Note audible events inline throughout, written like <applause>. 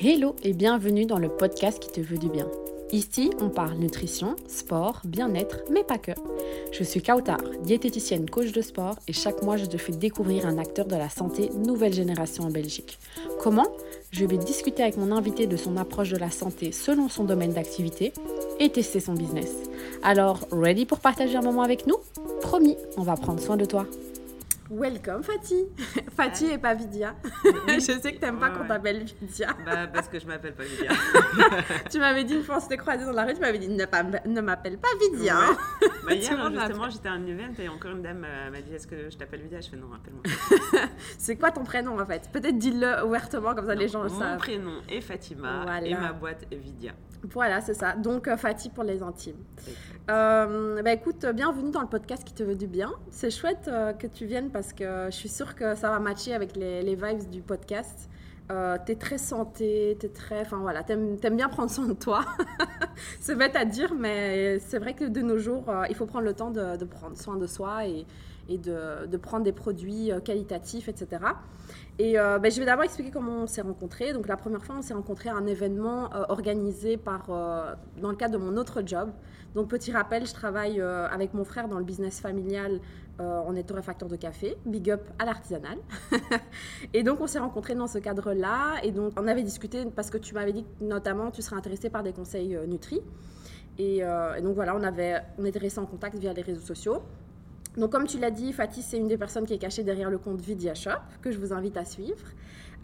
Hello et bienvenue dans le podcast qui te veut du bien. Ici, on parle nutrition, sport, bien-être, mais pas que. Je suis Kautar, diététicienne coach de sport et chaque mois je te fais découvrir un acteur de la santé nouvelle génération en Belgique. Comment? Je vais discuter avec mon invité de son approche de la santé selon son domaine d'activité et tester son business. Alors, ready pour partager un moment avec nous? Promis, on va prendre soin de toi. Welcome Fatih <laughs> Fatih et pas Vidia. <laughs> je sais que t'aimes pas qu'on t'appelle Vidia. Bah, parce que je m'appelle pas Vidia. <laughs> tu m'avais dit une fois on s'était croisés dans la rue, tu m'avais dit ne, m'appelle pas Vidia. Bah, hier justement j'étais à un event et encore une dame euh, m'a dit est-ce que je t'appelle Vidia? Je fais non, rappelle-moi. c'est quoi ton prénom en fait? Peut-être dis-le ouvertement comme ça les gens le savent. Mon prénom est Fatima et ma boîte est Vidia. Voilà, c'est ça. Donc, euh, Fatih pour les intimes. Euh, bah, écoute, bienvenue dans le podcast qui te veut du bien. C'est chouette euh, que tu viennes parce que je suis sûre que ça va matcher avec les, vibes du podcast. Euh, t'es très santé, t'es très. Enfin voilà, t'aimes aimes bien prendre soin de toi. <laughs> c'est bête à dire, mais c'est vrai que de nos jours, il faut prendre le temps de, prendre soin de soi et, de, de, prendre des produits qualitatifs, etc. Et euh, ben, je vais d'abord expliquer comment on s'est rencontrés. Donc la première fois, on s'est rencontrés à un événement euh, organisé par, euh, dans le cadre de mon autre job. Donc petit rappel, je travaille avec mon frère dans le business familial. on est torréfacteur de café, big up à l'artisanal. <laughs> et donc on s'est rencontrés dans ce cadre-là. Et donc on avait discuté parce que tu m'avais dit que notamment tu serais intéressé par des conseils Nutri. Et, et, donc voilà, on, avait, on était restés en contact via les réseaux sociaux. Donc, comme tu l'as dit, Fatih, c'est une des personnes qui est cachée derrière le compte Vidia Shop, que je vous invite à suivre.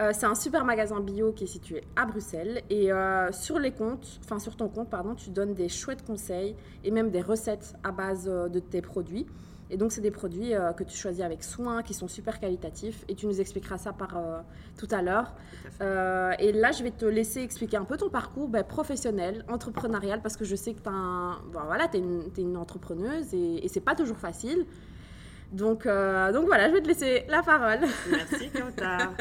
Euh, c'est un super magasin bio qui est situé à Bruxelles. Et euh, sur les comptes, sur ton compte, pardon, tu donnes des chouettes conseils et même des recettes à base euh, de tes produits. Et donc, c'est des produits euh, que tu choisis avec soin, qui sont super qualitatifs. Et tu nous expliqueras ça par euh, tout à l'heure. Euh, et là, je vais te laisser expliquer un peu ton parcours ben, professionnel, entrepreneurial, parce que je sais que tu un... voilà, es, es, une entrepreneuse et, et c'est pas toujours facile. Donc, donc voilà, je vais te laisser la parole. <laughs> Merci, Kauta.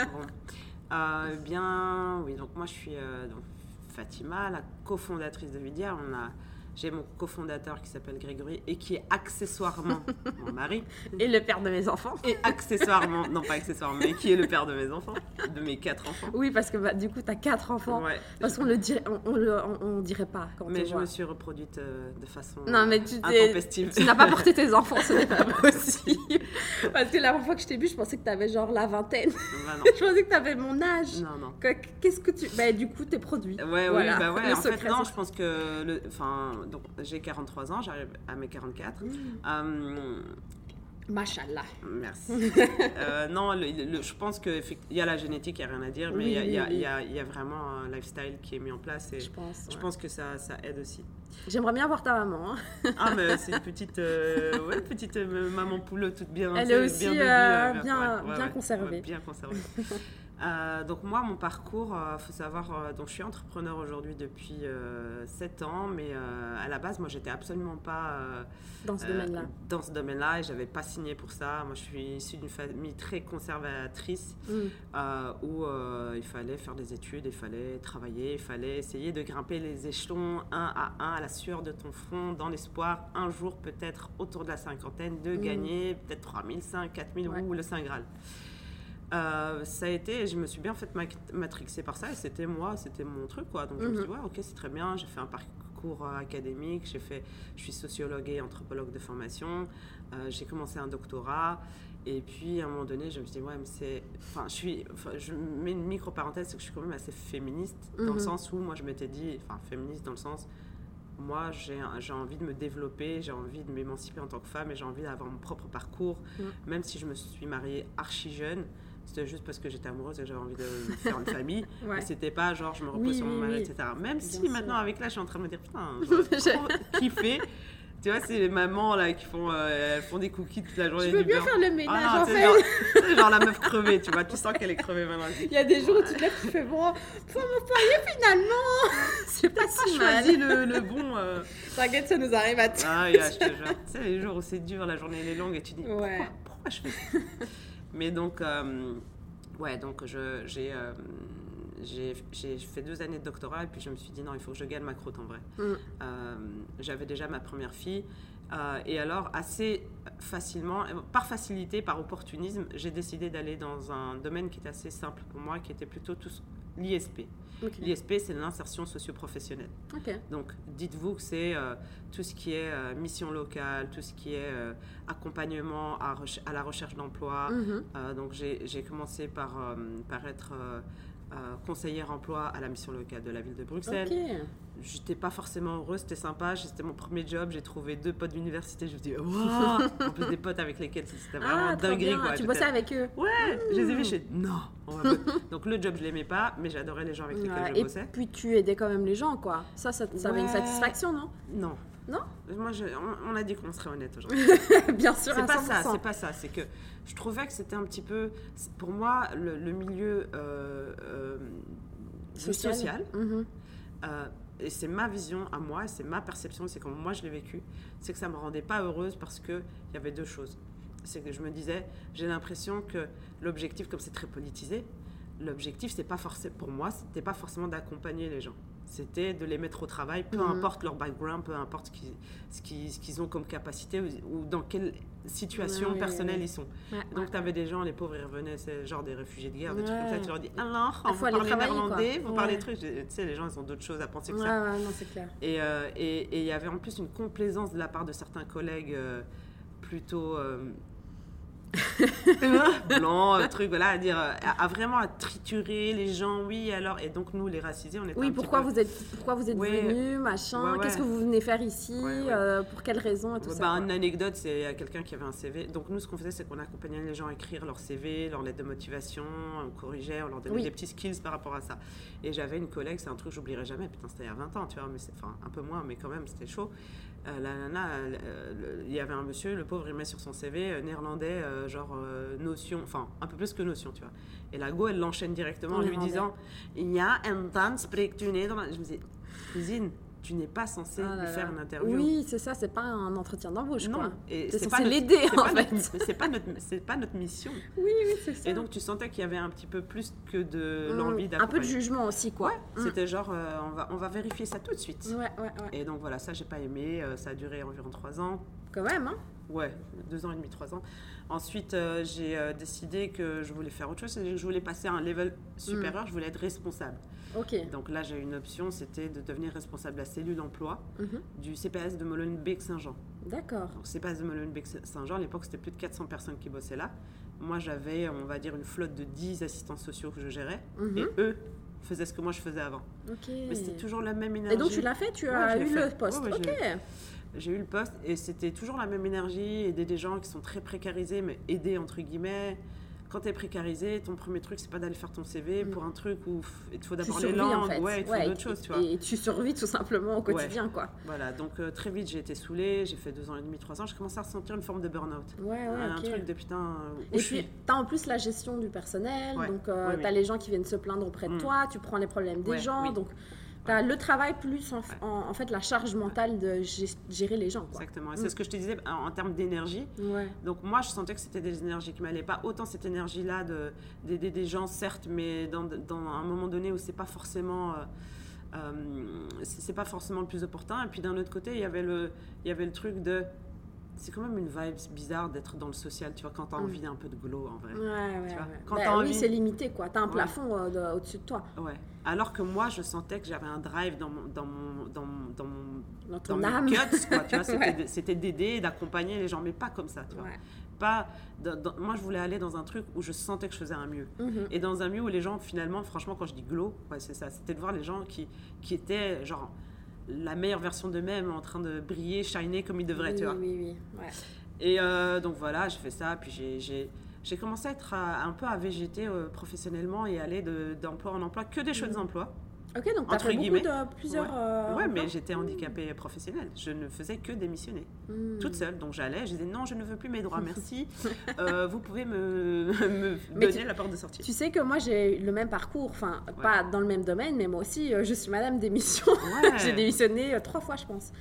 bien, oui, donc moi, je suis donc, Fatima, la cofondatrice de Vidia. On a j'ai mon cofondateur qui s'appelle Grégory et qui est accessoirement <laughs> mon mari. Et le père de mes enfants. Et accessoirement, non pas accessoirement, mais qui est le père de mes enfants, de mes quatre enfants. Oui, parce que bah, du coup, tu as quatre enfants. Parce qu'on le dirait, on, le, on, dirait pas quand Mais je me suis reproduite euh, de façon non, mais tu Tu n'as pas porté tes <laughs> enfants, ce n'est pas possible. parce que la première fois que je t'ai vu, je pensais que tu avais genre la vingtaine. Bah, non. <laughs> je pensais que tu avais mon âge. Non, non. Qu'est-ce que tu. Bah, du coup, t'es produit. Ouais, oui, bah ouais. En fait, non, je pense que. Le... Enfin, donc j'ai 43 ans, j'arrive à mes 44. Mmh. Euh, Machallah. Merci. <laughs> euh, non, je pense qu'il y a la génétique, il n'y a rien à dire, mais il y, y, a vraiment un lifestyle qui est mis en place et je pense, je pense que ça, ça aide aussi. J'aimerais bien voir ta maman. Hein. <laughs> ah, mais c'est une <laughs> petite, euh, ouais, petite euh, maman poule toute bien. Elle est aussi bien, bien, bien conservée. bien conservée. Euh, donc moi, mon parcours, il euh, faut savoir, euh, donc je suis entrepreneur aujourd'hui depuis 7 ans, mais à la base, moi, j'étais absolument pas dans ce domaine-là. Dans ce domaine-là, et j'avais pas signé pour ça. Moi, je suis issue d'une famille très conservatrice, mm. où il fallait faire des études, il fallait travailler, il fallait essayer de grimper les échelons un à un à la sueur de ton front, dans l'espoir, un jour peut-être autour de la cinquantaine, de mm. gagner peut-être 3000, 5, 4000 ou le Saint Graal. Euh, ça a été, je me suis bien fait matrixer par ça et c'était moi, c'était mon truc quoi. Donc je me suis dit, mhm. ouais, ok, c'est très bien. J'ai fait un parcours euh, académique, j'ai fait, je suis sociologue et anthropologue de formation. Euh, j'ai commencé un doctorat et puis à un moment donné, je me suis dit, ouais, mais c'est. Enfin, je suis. Enfin, je mets une micro parenthèse, c'est que je suis quand même assez féministe dans le mhm. sens où moi je m'étais dit, enfin, féministe dans le sens moi, j'ai envie de me développer, j'ai envie de m'émanciper en tant que femme et j'ai envie d'avoir mon propre parcours, même si je me suis mariée archi jeune. C'était juste parce que j'étais amoureuse et j'avais envie de faire une famille. <laughs> ouais. c'était pas genre je me repose sur mon mari, etc. Même si maintenant, avec là, je suis en train de me dire putain, <laughs> j'ai kiffé. Tu vois, c'est les mamans là qui font, euh, elles font des cookies toute la journée. Je veux bien faire le ménage ah, en fait. Genre, genre, la meuf crevée, tu vois, tu sens qu'elle est crevée maintenant. Il y a des jours où tu te lèves, tu fais bon, pour mon foyer finalement, <laughs> c'est pas si mal. choisi le, le bon. Euh... T'inquiète, ça nous arrive à tous. Ah, yeah, je te jure. Tu sais, les jours où c'est dur, la journée elle est longue et tu dis ouais. pourquoi, pourquoi je fais ça? Mais donc, euh, ouais, donc j'ai euh, j'ai fait deux années de doctorat et puis je me suis dit non, il faut que je gagne ma croûte en vrai. Mm. Euh, j'avais déjà ma première fille. et alors, assez facilement, par facilité, par opportunisme, j'ai décidé d'aller dans un domaine qui était assez simple pour moi, qui était plutôt tout l'ISP. L'ISP, c'est l'insertion socio-professionnelle. Donc, dites-vous que c'est euh, tout ce qui est euh, mission locale, tout ce qui est euh, accompagnement à, à, la recherche d'emploi. Mhm. donc, j'ai commencé par, par être conseillère emploi à la mission locale de la ville de Bruxelles. J'étais pas forcément heureuse, c'était sympa, c'était mon premier job, j'ai trouvé deux potes d'université, je me dis, waouh En plus des potes avec lesquels c'était vraiment ah, dingue. Quoi. Tu bossais avec eux Ouais, je les ai vus, je non Donc le job, je l'aimais pas, mais j'adorais les gens avec lesquels je bossais. Et puis tu aidais quand même les gens, quoi. Ça, ça, ça avait une satisfaction, non? Non. Non? Moi, on, a dit qu'on serait honnête aujourd'hui. <laughs> Bien sûr, c'est pas ça. C'est pas ça. C'est que je trouvais que c'était un petit peu, pour moi, le, milieu euh, euh, social. Mhm. Euh, et c'est ma vision à moi, c'est ma perception, c'est comme moi je l'ai vécu, c'est que ça me rendait pas heureuse parce que il y avait deux choses. C'est que je me disais, j'ai l'impression que l'objectif, comme c'est très politisé, l'objectif c'est pas forcément pour moi, c'était pas forcément d'accompagner les gens c'était de les mettre au travail, peu mhm. importe leur background, peu importe ce qu'ils ont comme capacité ou, dans quelle situation personnelle ils sont. Donc, tu avais des gens, les pauvres, ils revenaient, c'est genre des réfugiés de guerre, des trucs comme ça. Tu leur dis, alors, ah, vous parlez néerlandais, vous parlez trucs. Tu sais, les gens, ils ont d'autres choses à penser que ça. non, c'est clair. Euh, et il y avait en plus une complaisance de la part de certains collègues euh, plutôt. Euh, <laughs> blanc, euh, truc, voilà, à dire, euh, à, vraiment à triturer les gens, oui, alors, et donc nous, les racisés, on était Oui, pourquoi, vous êtes, pourquoi vous êtes venus, machin, qu'est-ce que vous venez faire ici, euh, pour quelles raisons, et tout bah, Une anecdote, c'est quelqu'un qui avait un CV. Donc nous, ce qu'on faisait, c'est qu'on accompagnait les gens à écrire leur CV, leur lettre de motivation, on corrigeait, on leur donnait des petits skills par rapport à ça. Et j'avais une collègue, c'est un truc que j'oublierai jamais, putain, c'était il y a 20 ans, tu vois, mais enfin, un peu moins, mais quand même, c'était chaud. Euh, la nana, il y avait un monsieur, le pauvre, il met sur son CV euh, néerlandais, euh, genre notion, enfin un peu plus que notion, tu vois. Et la go, elle l'enchaîne directement en lui disant Il y a un temps, Je me dis Cousine, tu n'es pas censé lui faire une interview. Oui, c'est ça, c'est pas un entretien d'embauche. Non, et c'est censé l'aider en fait. C'est pas notre, c'est pas notre mission. Oui, oui, c'est ça. Et donc tu sentais qu'il y avait un petit peu plus que de mm. l'envie d'accompagner. Un peu de jugement aussi, quoi. Mm. C'était genre, euh, on va, on va vérifier ça tout de suite. Ouais, ouais, ouais. Et donc voilà, ça j'ai pas aimé. Euh, ça a duré environ trois ans. Quand même, hein. Ouais, deux ans et demi, trois ans. Ensuite, euh, j'ai décidé que je voulais faire autre chose, que je voulais passer à un level supérieur, mm. je voulais être responsable. Donc là, j'ai une option, c'était de devenir responsable de la cellule emploi mhm. du CPS de Molenbeek-Saint-Jean. D'accord. Donc CPS de Molenbeek-Saint-Jean, à l'époque, c'était plus de 400 personnes qui bossaient là. Moi, j'avais, on va dire, une flotte de 10 assistants sociaux que je gérais. Mhm. Et eux faisaient ce que moi, je faisais avant. Ok. Mais c'était toujours la même énergie. Et donc, tu l'as fait? Tu as eu le poste Ok. J'ai eu le poste et c'était toujours la même énergie, aider des gens qui sont très précarisés, mais aider entre guillemets quand tu es précarisé, ton premier truc, c'est pas d'aller faire ton CV mm. pour un truc où il te faut d'abord les langues, ouais, il faut d'autres choses, tu vois. Et tu survis tout simplement au quotidien, quoi. Voilà, donc euh, très vite, j'ai été saoulée, j'ai fait deux ans et demi, trois ans, j'ai commencé à ressentir une forme de burn-out. Ouais, ouais, Un truc de putain. et puis, tu as en plus la gestion du personnel, donc euh, tu as les gens qui viennent se plaindre auprès de mm. toi, tu prends les problèmes des gens, donc le travail plus en, fait la charge mentale de gérer les gens. Exactement. Et c'est mm. ce que je te disais en, termes d'énergie. Donc moi, je sentais que c'était des énergies qui m'allaient pas. Autant cette énergie-là d'aider des gens, certes, mais dans, un moment donné où c'est pas forcément... Euh, euh, c'est pas forcément le plus opportun. Et puis d'un autre côté, il y avait le, il y avait le truc de c'est quand même une vibe bizarre d'être dans le social, tu vois, quand tu as mm. envie d'un peu de glow en vrai. Ouais, ouais, Quand bah Oui, c'est limité, quoi. Tu as un plafond euh, au-dessus de toi. Ouais. Alors que moi, je sentais que j'avais un drive dans mon, dans mon, dans dans mon, ton âme. Guts, quoi, tu vois, <laughs> c'était d'aider, d'accompagner les gens, mais pas comme ça, tu vois. Pas, moi, je voulais aller dans un truc où je sentais que je faisais un mieux. Mm-hmm. Et dans un mieux où les gens, finalement, franchement, quand je dis glow, ouais, c'est ça, c'était de voir les gens qui, qui étaient, genre, la meilleure version d'eux-mêmes en train de briller, shiner comme ils devraient, tu vois. Oui, oui, ouais. Et euh, donc voilà, j'ai fait ça, puis j'ai commencé à être un peu à végéter euh, professionnellement et aller d'emploi en emploi, que des chouettes mmh. emplois. Ok, donc tu as fait beaucoup de plusieurs. Ouais, euh, mais j'étais handicapée professionnelle. Je ne faisais que démissionner. Hmm. Toute seule. Donc j'allais, je disais non, je ne veux plus mes droits, <laughs> merci. Euh, vous pouvez me, <laughs> me donner la porte de sortie. Tu sais que moi j'ai le même parcours, enfin, pas dans le même domaine, mais moi aussi, euh, je suis madame démission. <laughs> j'ai démissionné trois fois, je pense.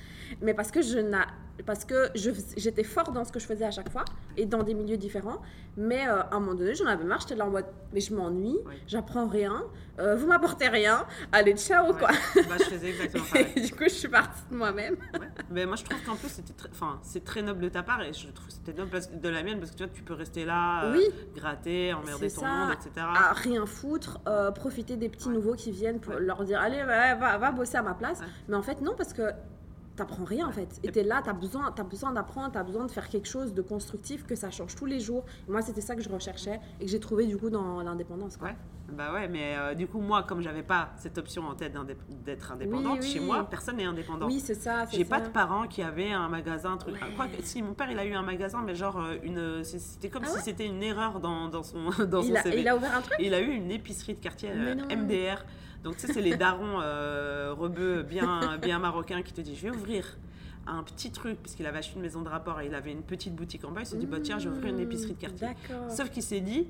Mais parce que je n'ai parce que j'étais fort dans ce que je faisais à chaque fois et dans des milieux différents. Mais euh, à un moment donné, j'en avais marre, j'étais là en mode, mais je m'ennuie, j'apprends rien, euh, vous m'apportez rien, allez, ciao, quoi? Bah, je faisais exactement <laughs> pareil. et du coup, je suis partie de moi-même. Mais moi, je trouve qu'en plus, c'était enfin, c'est très noble de ta part et je trouve que c'était noble de la mienne parce que tu vois, tu peux rester là, euh, gratter, emmerder ton monde, etc. À rien foutre, profiter des petits nouveaux qui viennent pour leur dire, allez, va, va, va bosser à ma place. Mais en fait, non, parce que t'apprends rien en fait. Et t'es là, t'as besoin, as besoin d'apprendre, t'as besoin de faire quelque chose de constructif, que ça change tous les jours. moi, c'était ça que je recherchais et que j'ai trouvé du coup dans l'indépendance. Ouais, bah ouais, mais euh, du coup, moi, comme j'avais pas cette option en tête d'être indépendante, chez moi, personne n'est indépendant. Oui, c'est ça. J'ai pas de parents qui avaient un magasin, un truc. Quoi si, mon père, il a eu un magasin, mais genre, euh, une, c'était comme ah si c'était une erreur dans, dans son, <laughs> dans il son a, Il a ouvert un truc? Il a eu une épicerie de quartier, MDR. Donc, tu sais, c'est les darons euh, rebeux bien, bien marocains qui te disent Je vais ouvrir un petit truc, puisqu'il avait acheté une maison de rapport et il avait une petite boutique en bas. Il s'est dit bah, Tiens, je vais ouvrir une épicerie de quartier. Sauf qu'il s'est dit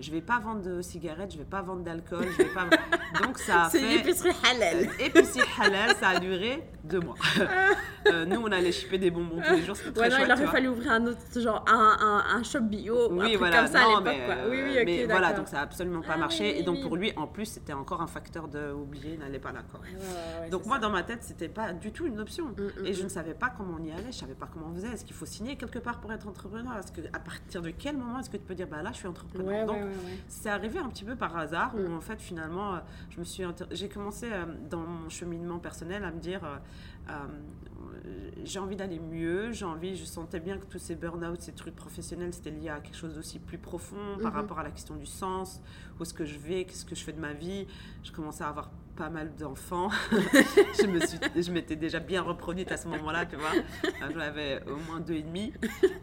je vais pas vendre de cigarettes, je vais pas vendre d'alcool, je vais pas. <laughs> Donc ça a fait. C'est épicerie halal. Euh, <laughs> épicerie halal, ça a duré deux mois. <laughs> euh, nous, on allait shipper des bonbons tous les jours, c'était très ouais, non, il aurait fallu ouvrir un autre, genre un, un, un shop bio, oui, un voilà, comme ça non, à l'époque. Oui, oui, ok, mais voilà, donc ça a absolument pas ah, marché. Oui, et donc pour lui, en plus, c'était encore un facteur de oublier, n'allait pas là. Quoi. donc moi, dans ma tête, c'était pas du tout une option. Mm, mm, et je mm. ne savais pas comment on y allait, je savais pas comment on faisait. Est-ce qu'il faut signer quelque part pour être entrepreneur? Est-ce que à partir de quel moment est-ce que tu peux dire bah là, je suis entrepreneur? C'est arrivé un petit peu par hasard où en fait finalement euh, je me suis j'ai commencé euh, dans mon cheminement personnel à me dire euh, j'ai envie d'aller mieux, j'ai envie, je sentais bien que tous ces burn-out, ces trucs professionnels, c'était lié à quelque chose d'aussi plus profond par mhm. rapport à la question du sens, où est-ce que je vais, qu'est-ce que je fais de ma vie. Je commençais à avoir pas mal d'enfants. <laughs> je me suis, je m'étais déjà bien reproduite à ce moment-là, tu vois. J'avais au moins deux et demi.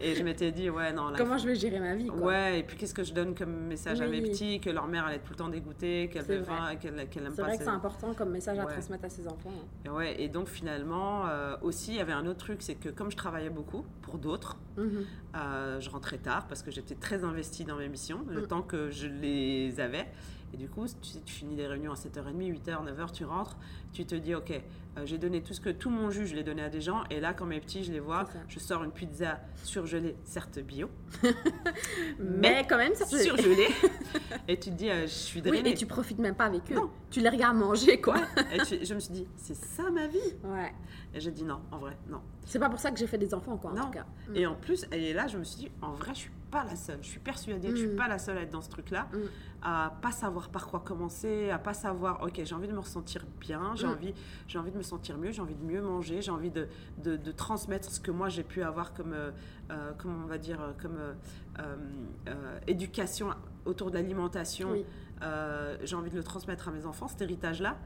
Et je m'étais dit, ouais, non. Comment je vais gérer ma vie, quoi? Ouais, et puis qu'est-ce que je donne comme message à mes petits, que leur mère allait être tout le temps dégoûtée, qu'elle veut qu'elle qu aime pas. C'est vrai que c'est important comme message à transmettre à ses enfants. Hein. Et ouais, et donc finalement, euh, aussi, il y avait un autre truc, c'est que comme je travaillais beaucoup pour d'autres, mhm. euh, je rentrais tard parce que j'étais très investie dans mes missions, le mm. temps que je les Et du coup, tu, tu finis les réunions à 7h30, 8h, 9h, tu rentres, tu te dis, OK, euh, j'ai donné tout ce que tout mon jus, je l'ai donné à des gens. Et là, quand mes petits, je les vois, je sors une pizza surgelée, certes bio, <laughs> mais, quand même surgelée. <laughs> et tu te dis, euh, je suis drainée. Oui, et tu profites même pas avec eux. Tu les regardes manger, quoi. et je me suis dit, c'est ça ma vie. Ouais. Et j'ai dit non, en vrai, non. C'est pas pour ça que j'ai fait des enfants, quoi, en tout cas. Et en plus, et là, je me suis dit, en vrai, je suis pas la seule. Je suis persuadée que je suis mm. pas la seule à être dans ce truc-là, mm. À pas savoir par quoi commencer, à pas savoir, ok, j'ai envie de me ressentir bien, j'ai mm. envie, j'ai envie de me sentir mieux, j'ai envie de mieux manger, j'ai envie de, de, de, transmettre ce que moi j'ai pu avoir comme, euh, euh comment on va dire, euh, comme euh, éducation autour de l'alimentation. j'ai envie de le transmettre à mes enfants, cet héritage-là.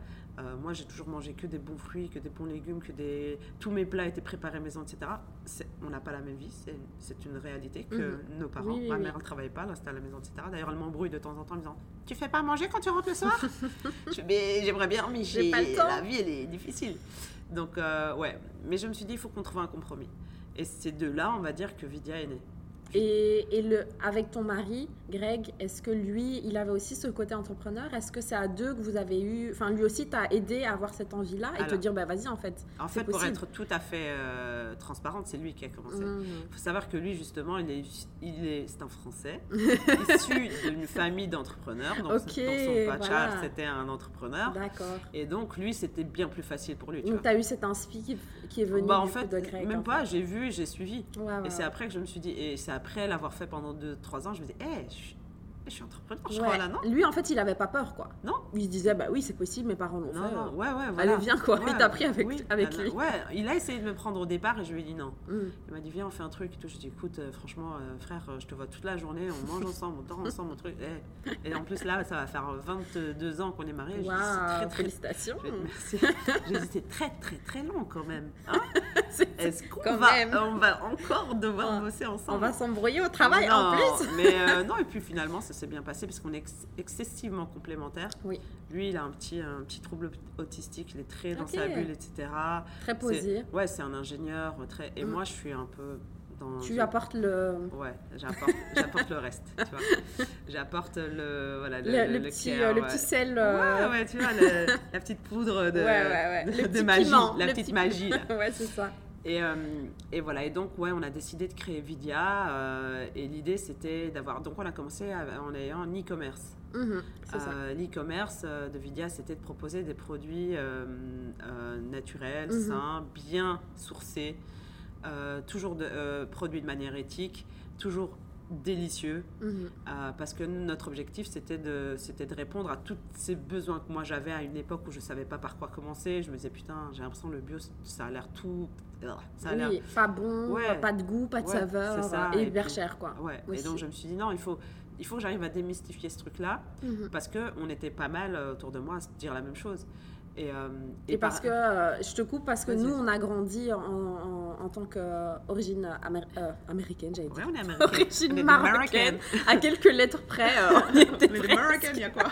Euh, moi, j'ai toujours mangé que des bons fruits, que des bons légumes, que des... tous mes plats étaient préparés maison, etc. On n'a pas la même vie, c'est une réalité que mhm. nos parents. Ma mère ne travaillait pas, elle restait à la maison, etc. D'ailleurs, elle m'embrouille de temps en temps en me disant Tu fais pas manger quand tu rentres le soir? <laughs> J'aimerais bien, mais j'ai la vie, elle est difficile. Donc, euh, ouais. Mais je me suis dit Il faut qu'on trouve un compromis. Et c'est de là, on va dire, que Vidia est née. Et, et, le, avec ton mari, Greg, est-ce que lui, il avait aussi ce côté entrepreneur? Est-ce que c'est à deux que vous avez eu. Enfin, lui aussi t'a aidé à avoir cette envie-là et te dire, bah vas-y, en fait. En fait, pour être tout à fait euh, transparente, c'est lui qui a commencé. Il mmh. faut savoir que lui, justement, il est, il est, c'est un Français, <laughs> issu d'une famille d'entrepreneurs. Donc, son papa, c'était un entrepreneur. D'accord. Et donc, lui, c'était bien plus facile pour lui. donc, tu as eu cet inspi qui, est venu bah, en fait, de Greg Même pas, j'ai vu j'ai suivi. et c'est après que je me suis dit, et c'est après l'avoir fait pendant 2-3 ans, je me disais, hé, je suis entrepreneur, je crois, là, non Lui, en fait, il avait pas peur, quoi. Non Il se disait, bah oui, c'est possible, mes parents l'ont fait. Non, ouais, ouais, voilà. Allez, viens, quoi. il <laughs> t'a pris avec, avec lui. Ouais, il a essayé de me prendre au départ et je lui ai dit non. Mm. Il m'a dit, viens, on fait un truc et tout. Je lui ai dit, écoute, euh, franchement, euh, frère, euh, je te vois toute la journée, on mange ensemble, on dort ensemble, mon truc. Eh. Et en plus, là, ça va faire 22 ans qu'on est mariés. Wow, très, très, félicitations. merci. je dit, c'est très, très, très long quand même. Hein <laughs> Est-ce qu'on va, on va encore devoir bosser ensemble On va s'embrouiller au travail en plus. mais <laughs> non, et puis finalement, ça s'est bien passé parce qu'on est excessivement complémentaires. Oui. Lui, il a un petit, un petit trouble autistique, il est très dans sa bulle, etc. Très posé. Ouais, c'est un ingénieur. Très... Et mm. moi, je suis un peu dans. Tu apportes le. Ouais, <laughs> j'apporte le reste. Tu vois. J'apporte le, voilà, le, le, le, petit, euh, le petit sel. Euh. Ouais, ouais, tu vois, <laughs> la petite poudre de, de magie. la petite magie. <laughs> ouais, c'est ça. Et, euh, et, voilà, et donc, ouais, on a décidé de créer Vidia. Euh, et l'idée, c'était d'avoir. Donc, on a commencé en ayant un e-commerce. Mhm, euh, l'e-commerce de Vidia, c'était de proposer des produits naturels, mhm. sains, bien sourcés, toujours de, produits de manière éthique, toujours délicieux mhm. parce que notre objectif c'était de c'était de répondre à tous ces besoins que moi j'avais à une époque où je savais pas par quoi commencer je me disais putain j'ai l'impression le bio ça a l'air tout ça a oui, pas bon, pas de goût, pas de saveur, ça. et, hyper cher quoi. Ouais. Et donc je me suis dit non, il faut, il faut que j'arrive à démystifier ce truc-là mhm. parce que on était pas mal euh, autour de moi à se dire la même chose. Et, euh, et, parce que, euh, je te coupe, parce que nous, on a grandi en, en, tant qu'origine américaine, j'allais dire. Ouais, on est américaine. Origine marocaine. À quelques lettres près, on <laughs> était marocaine, il y a quoi?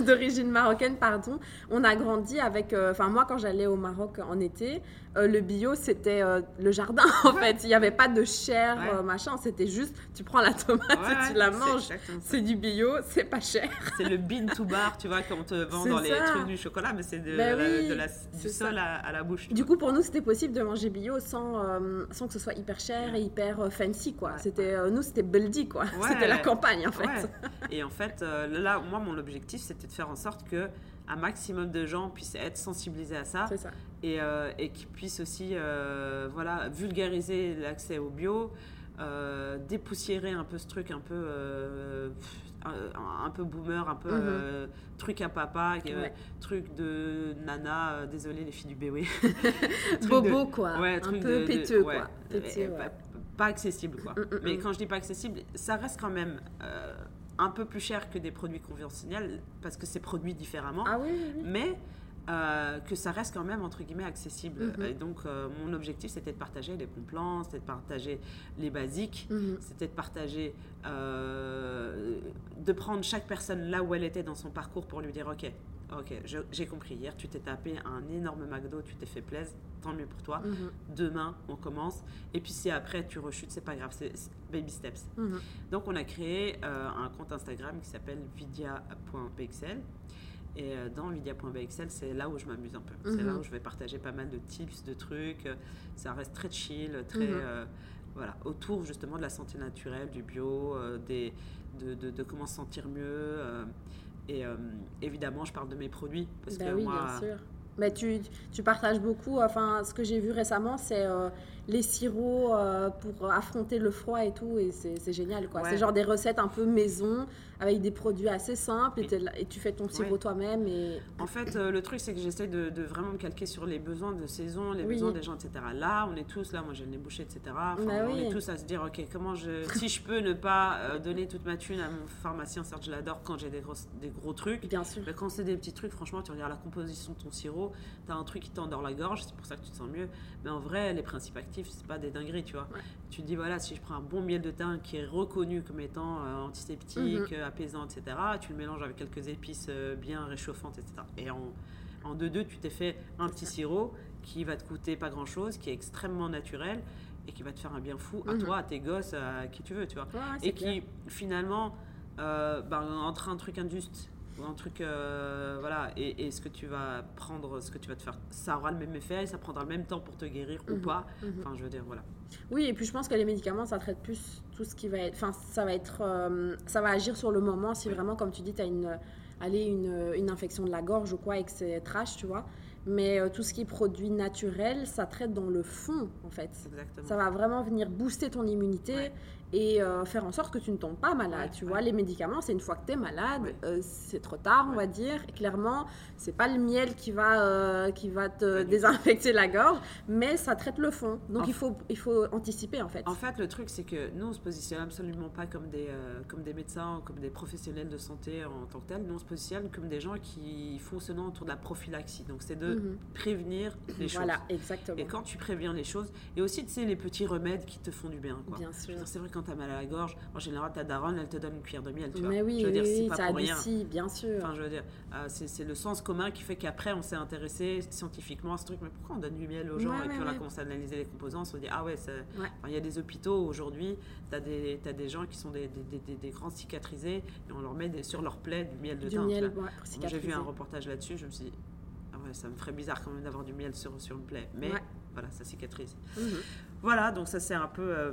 <laughs> D'origine marocaine, pardon. On a grandi avec... Enfin, moi, quand j'allais au Maroc en été, euh, le bio, c'était euh, le jardin, <laughs> en fait. Il n'y avait pas de chair, euh, machin. C'était juste, tu prends la tomate et tu la manges. C'est du bio, c'est pas cher. C'est le bean to bar, tu vois, qu'on te vend dans les trucs du chocolat, mais c'est de, ben du sol à, la bouche. Du coup, pour nous, c'était possible de manger bio sans, sans que ce soit hyper cher et hyper fancy, quoi. C'était, nous, c'était buldy, quoi. <laughs> C'était la campagne, en fait. Et en fait, là, moi, mon objectif, c'était de faire en sorte que un maximum de gens puissent être sensibilisés à ça, et, euh, et qui puissent aussi euh, voilà, vulgariser l'accès au bio, euh, dépoussiérer un peu ce truc un peu, un, peu boomer, un peu mhm. truc à papa, truc de nana, désolé les filles du BW. <laughs> Bobo quoi, un peu péteux quoi. pas, accessible quoi. Mm, mm, Mais mm. quand je dis pas accessible, ça reste quand même un peu plus cher que des produits conventionnels parce que c'est produit différemment. Ah oui, Mais euh, que ça reste quand même entre guillemets accessible. Mhm. Et donc euh, mon objectif c'était de partager les bons plans, c'était de partager les basiques, mhm. c'était de partager, euh, de prendre chaque personne là où elle était dans son parcours pour lui dire ok, ok, j'ai compris. Hier tu t'es tapé un énorme McDo, tu t'es fait plaisir, tant mieux pour toi. Mhm. Demain on commence. Et puis si après tu rechutes, c'est pas grave, c'est baby steps. Donc on a créé un compte Instagram qui s'appelle vidia.pxl et euh, dans Vidia.bxl, c'est là où je m'amuse un peu. C'est là mhm. où je vais partager pas mal de tips, de trucs. Ça reste très chill, très. Mhm. Euh, voilà, autour justement de la santé naturelle, du bio, euh, des, de, de, comment se sentir mieux. Et évidemment, je parle de mes produits. Parce bah que oui, moi, bien sûr. Mais tu, tu, partages beaucoup. Enfin, ce que j'ai vu récemment, c'est les sirops pour affronter le froid et tout. Et c'est génial, quoi. C'est genre des recettes un peu maison avec des produits assez simples et, tu fais ton sirop toi-même. Et... En fait, euh, le truc, c'est que j'essaie de, vraiment me calquer sur les besoins de saison, les besoins des gens, etc. Là, on est tous, là, moi j'ai le nez bouché, etc. Bah on est tous à se dire, ok, comment je. si je peux ne pas euh, donner toute ma thune à mon pharmacien, certes, je l'adore quand j'ai des, des gros trucs. Bien sûr. Mais quand c'est des petits trucs, franchement, tu regardes la composition de ton sirop, tu as un truc qui t'endort la gorge, c'est pour ça que tu te sens mieux. Mais en vrai, les principes actifs, c'est pas des dingueries, tu vois. Tu te dis, voilà, si je prends un bon miel de thym qui est reconnu comme étant euh, antiseptique, mhm. apaisant, etc tu le mélanges avec quelques épices euh, bien réchauffantes, etc. Et en, en 2-2, tu t'es fait un petit sirop qui va te coûter pas grand-chose, qui est extrêmement naturel et qui va te faire un bien fou à mhm. toi, à tes gosses, à qui tu veux, tu vois. et qui, finalement, euh, ben, entre un truc injuste ou un truc euh, voilà et, ce que tu vas prendre ce que tu vas te faire ça aura le même effet ça prendra le même temps pour te guérir ou mhm. pas mhm. enfin je veux dire voilà oui et puis je pense que les médicaments ça traite plus tout ce qui va être enfin ça va être euh, ça va agir sur le moment si vraiment comme tu dis tu as une allez, une, une, infection de la gorge ou quoi et que c'est trash tu vois mais euh, tout ce qui est produit naturel, ça traite dans le fond, en fait. Exactement. Ça va vraiment venir booster ton immunité et euh, faire en sorte que tu ne tombes pas malade. tu vois, les médicaments, c'est une fois que tu es malade, euh, c'est trop tard, on va dire. Et clairement, c'est pas le miel qui va, euh, qui va te désinfecter la gorge, mais ça traite le fond. Donc il, faut, il faut anticiper en fait. En fait, le truc, c'est que nous, on se positionne absolument pas comme des, comme des médecins, comme des professionnels de santé en tant que tels. Nous, on se positionne comme des gens qui fonctionnent autour de la prophylaxie. Donc c'est de mhm. prévenir les choses. Voilà, exactement. Et quand tu préviens les choses, et aussi, tu sais, les petits remèdes qui te font du bien. Quoi. Bien sûr. C'est vrai quand tu as mal à la gorge, en général, ta daronne, elle te donne une cuillère de miel. Tu vois. Mais oui, je veux dire, oui, pas ça pour rien. bien sûr. Enfin, je veux dire, euh, c'est le sens commun qui fait qu'après, on s'est intéressé scientifiquement à ce truc. Mais pourquoi on donne du miel aux gens Et puis on a commencé à analyser les composants. On se dit, ah ouais, il y a des hôpitaux aujourd'hui, tu as, as, des gens qui sont des, des, des, grands cicatrisés et on leur met sur leur plaie du miel de du thym. Miel, J'ai vu un reportage là-dessus, je me suis dit, ah ouais, ça me ferait bizarre quand même d'avoir du miel sur, sur une plaie. Mais voilà, ça cicatrise. Mhm. Voilà, donc ça c'est un peu... Euh,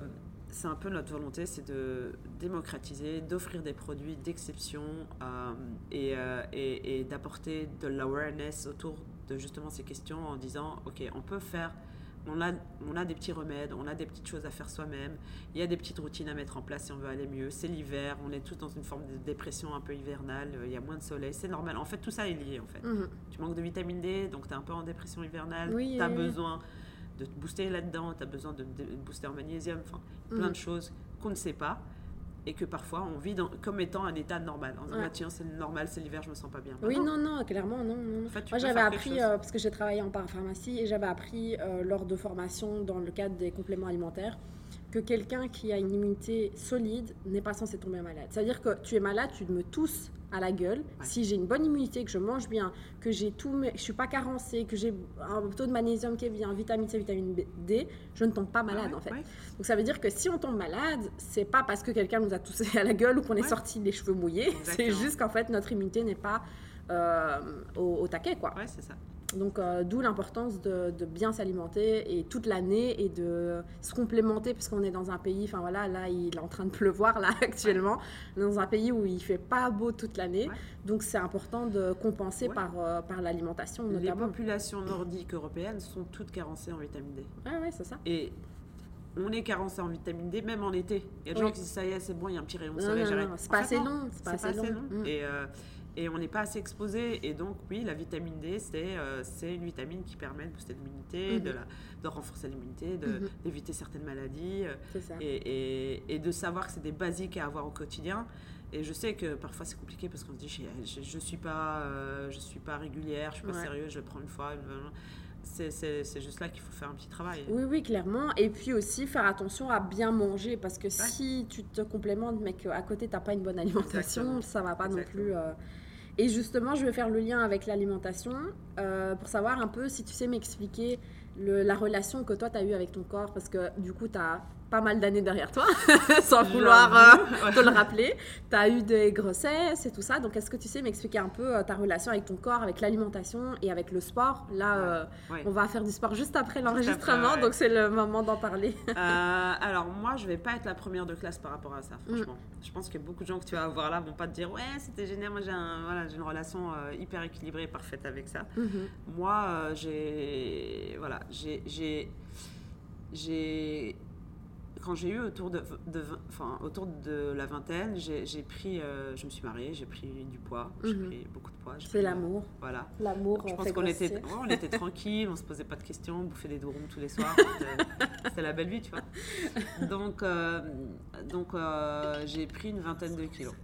c'est un peu notre volonté, c'est de démocratiser, d'offrir des produits d'exception euh, et, et, et d'apporter de l'awareness autour de justement ces questions en disant, OK, on peut faire on a, on a des petits remèdes, on a des petites choses à faire soi-même, il y a des petites routines à mettre en place si on veut aller mieux. C'est l'hiver, on est tous dans une forme de dépression un peu hivernale, il y a moins de soleil, c'est normal. En fait, tout ça est lié en fait. Mhm. Tu manques de vitamine D, donc tu es un peu en dépression hivernale, tu as besoin de te booster là-dedans, tu as besoin de te booster en magnésium, enfin plein mhm. de choses qu'on ne sait pas et que parfois on vit comme étant un état normal. En disant, bah, tiens, c'est normal, c'est l'hiver, je me sens pas bien. oui, non, non, clairement, non. non. Moi, j'avais appris, euh, parce que j'ai travaillé en parapharmacie, et j'avais appris euh, lors de formation dans le cadre des compléments alimentaires que quelqu'un qui a une immunité solide n'est pas censé tomber malade. C'est-à-dire que tu es malade, tu me tousses à la gueule. Si j'ai une bonne immunité, que je mange bien, que j'ai tout, je suis pas carencée, que j'ai un taux de magnésium qui est bien, vitamine C, vitamine D, je ne tombe pas malade en fait. Donc ça veut dire que si on tombe malade, c'est pas parce que quelqu'un nous a toussé à la gueule ou qu'on est sorti les cheveux mouillés. <laughs> C'est juste qu'en fait notre immunité n'est pas euh, au, au, taquet quoi. Ouais, c'est ça. Donc, euh, d'où l'importance de, bien s'alimenter et toute l'année et de se complémenter parce qu'on est dans un pays, enfin voilà, là il est en train de pleuvoir là <laughs> actuellement, dans un pays où il fait pas beau toute l'année. Donc, c'est important de compenser par, euh, par l'alimentation Les populations nordiques européennes sont toutes carencées en vitamine D. Ah ouais, c'est ça. Et on est carencé en vitamine D, même en été. Il y a des gens qui disent ça y est, c'est bon, il y a un petit rayon de soleil. C'est pas, assez long. C'est pas, assez long. Mm. Et, euh, et on n'est pas assez exposé. Et donc, oui, la vitamine D, c'est euh, une vitamine qui permet de booster l'immunité, de, mhm. de renforcer l'immunité, mhm. d'éviter certaines maladies. Euh, et, et, et, de savoir que c'est des basiques à avoir au quotidien. Et je sais que parfois c'est compliqué parce qu'on se dit je ne suis, pas, euh, je suis pas régulière, je ne suis pas sérieuse, je le prends une fois. c'est juste là qu'il faut faire un petit travail. Oui, oui, clairement. Et puis aussi faire attention à bien manger parce que si tu te complémentes mais qu'à côté tu n'as pas une bonne alimentation, ça ne va pas non plus. Et justement, je vais faire le lien avec l'alimentation euh, pour savoir un peu si tu sais m'expliquer la relation que toi, tu as eue avec ton corps, parce que du coup, tu as pas mal d'années derrière toi, <laughs> sans vouloir euh, te le rappeler. Tu as eu des grossesses et tout ça. Donc, est-ce que tu sais m'expliquer un peu euh, ta relation avec ton corps, avec l'alimentation et avec le sport? Là, euh, on va faire du sport juste après l'enregistrement, donc c'est le moment d'en parler. alors, moi, je vais pas être la première de classe par rapport à ça, mm. franchement. Je pense que beaucoup de gens que tu vas avoir là vont pas te dire Ouais, c'était génial, moi j'ai un, voilà, une relation hyper équilibrée et parfaite avec ça. Mm-hmm. Moi, j'ai. Voilà, j'ai j'ai quand j'ai eu autour de, enfin, autour de la vingtaine, j'ai pris, euh, je me suis mariée, j'ai pris du poids, j'ai mhm. pris beaucoup de poids. C'est l'amour. Voilà. L'amour. Je pense qu'on était, on était tranquille, on se posait pas de questions, on bouffait des dorums tous les soirs. <laughs> C'était la belle vie, tu vois. Donc, euh, donc euh, j'ai pris une vingtaine de kilos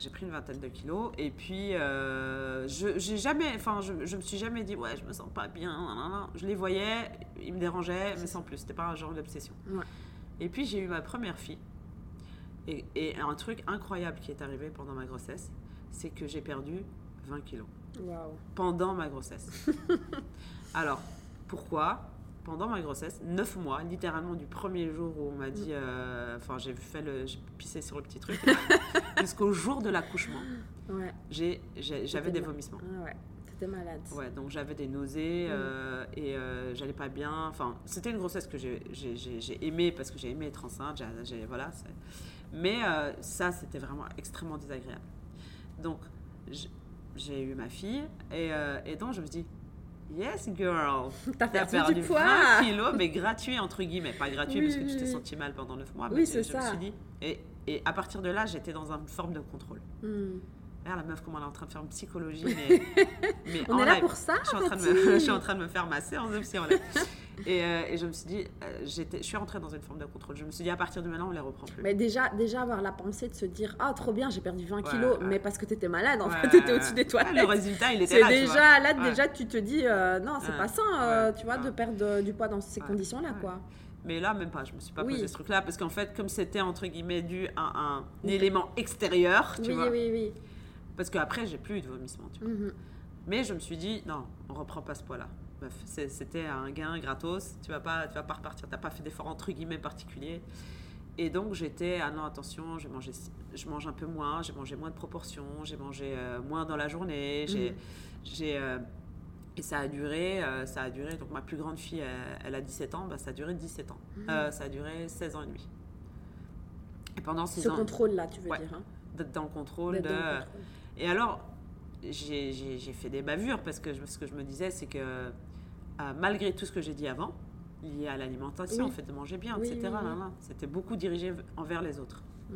j'ai pris une vingtaine de kilos et puis euh, je j'ai jamais enfin je, je me suis jamais dit ouais je me sens pas bien je les voyais ils me dérangeaient mais sans plus. C'était pas un genre d'obsession. Et puis j'ai eu ma première fille. Et, et, un truc incroyable qui est arrivé pendant ma grossesse c'est que j'ai perdu 20 kilos. Pendant ma grossesse. <laughs> Alors pourquoi? Pendant ma grossesse, 9 mois, littéralement du premier jour où on m'a dit, euh, enfin j'ai fait le, j'ai pissé sur le petit truc, <laughs> jusqu'au jour de l'accouchement, ouais. j'ai, j'avais des vomissements. Ah ouais, t'étais malade. Ouais, donc j'avais des nausées mm. euh, et euh, j'allais pas bien. Enfin, c'était une grossesse que j'ai, j'ai, j'ai aimée parce que j'ai aimé être enceinte. J'ai, voilà, mais ça, c'était vraiment extrêmement désagréable. Donc j'ai eu ma fille et, et donc je me dis Yes, girl. <laughs> T'as perdu, perdu, du poids. 20 kilos, mais gratuit, entre guillemets. Pas gratuit parce que tu t'es senti mal pendant 9 mois. Oui, c'est ça. Me suis dit, et, et, à partir de là, j'étais dans une forme de contrôle. Regarde la meuf, comment elle est en train de faire une psychologie. <laughs> Mais, mais On est là pour ça. Je suis, en train de me, <laughs> je suis en train de me faire ma séance de psy en et, euh, et, je me suis dit, euh, j'étais, je suis rentrée dans une forme de contrôle. Je me suis dit, à partir de maintenant, on les reprend plus. Mais déjà, déjà avoir la pensée de se dire, ah, trop bien, j'ai perdu 20 kilos, mais parce que tu étais malade, en fait, tu étais au-dessus des toilettes. le résultat, il était là. Déjà, là, déjà, tu te dis, euh, non, c'est pas sain, tu vois, de perdre du poids dans ces conditions-là, quoi. Mais là, même pas. Je me suis pas posé ce truc-là parce qu'en fait, comme c'était entre guillemets dû à un, élément extérieur, tu oui, vois. Oui, oui, oui. Parce qu'après, j'ai plus eu de vomissement, tu vois. Mhm. Mais je me suis dit, non, on reprend pas ce poids-là c'était un gain gratos, tu vas pas, tu vas pas repartir, t'as pas fait d'effort entre guillemets particulier. Et donc j'étais, ah non, attention, je, mangeais, je mange un peu moins, j'ai mangé moins de proportions, j'ai mangé euh, moins dans la journée, j'ai, mm. j'ai, euh, Et ça a duré, euh, ça a duré, donc ma plus grande fille, elle, a 17 ans, bah, ça a duré 17 ans. Euh, ça a duré 16 ans et demi. Et pendant ces Ce contrôle-là, tu veux dire hein. D'être dans le contrôle. De... Et alors, j'ai fait des bavures parce que ce que je me disais, c'est que euh, malgré tout ce que j'ai dit avant, lié à l'alimentation, le fait de manger bien, etc., c'était beaucoup dirigé envers les autres. Mm.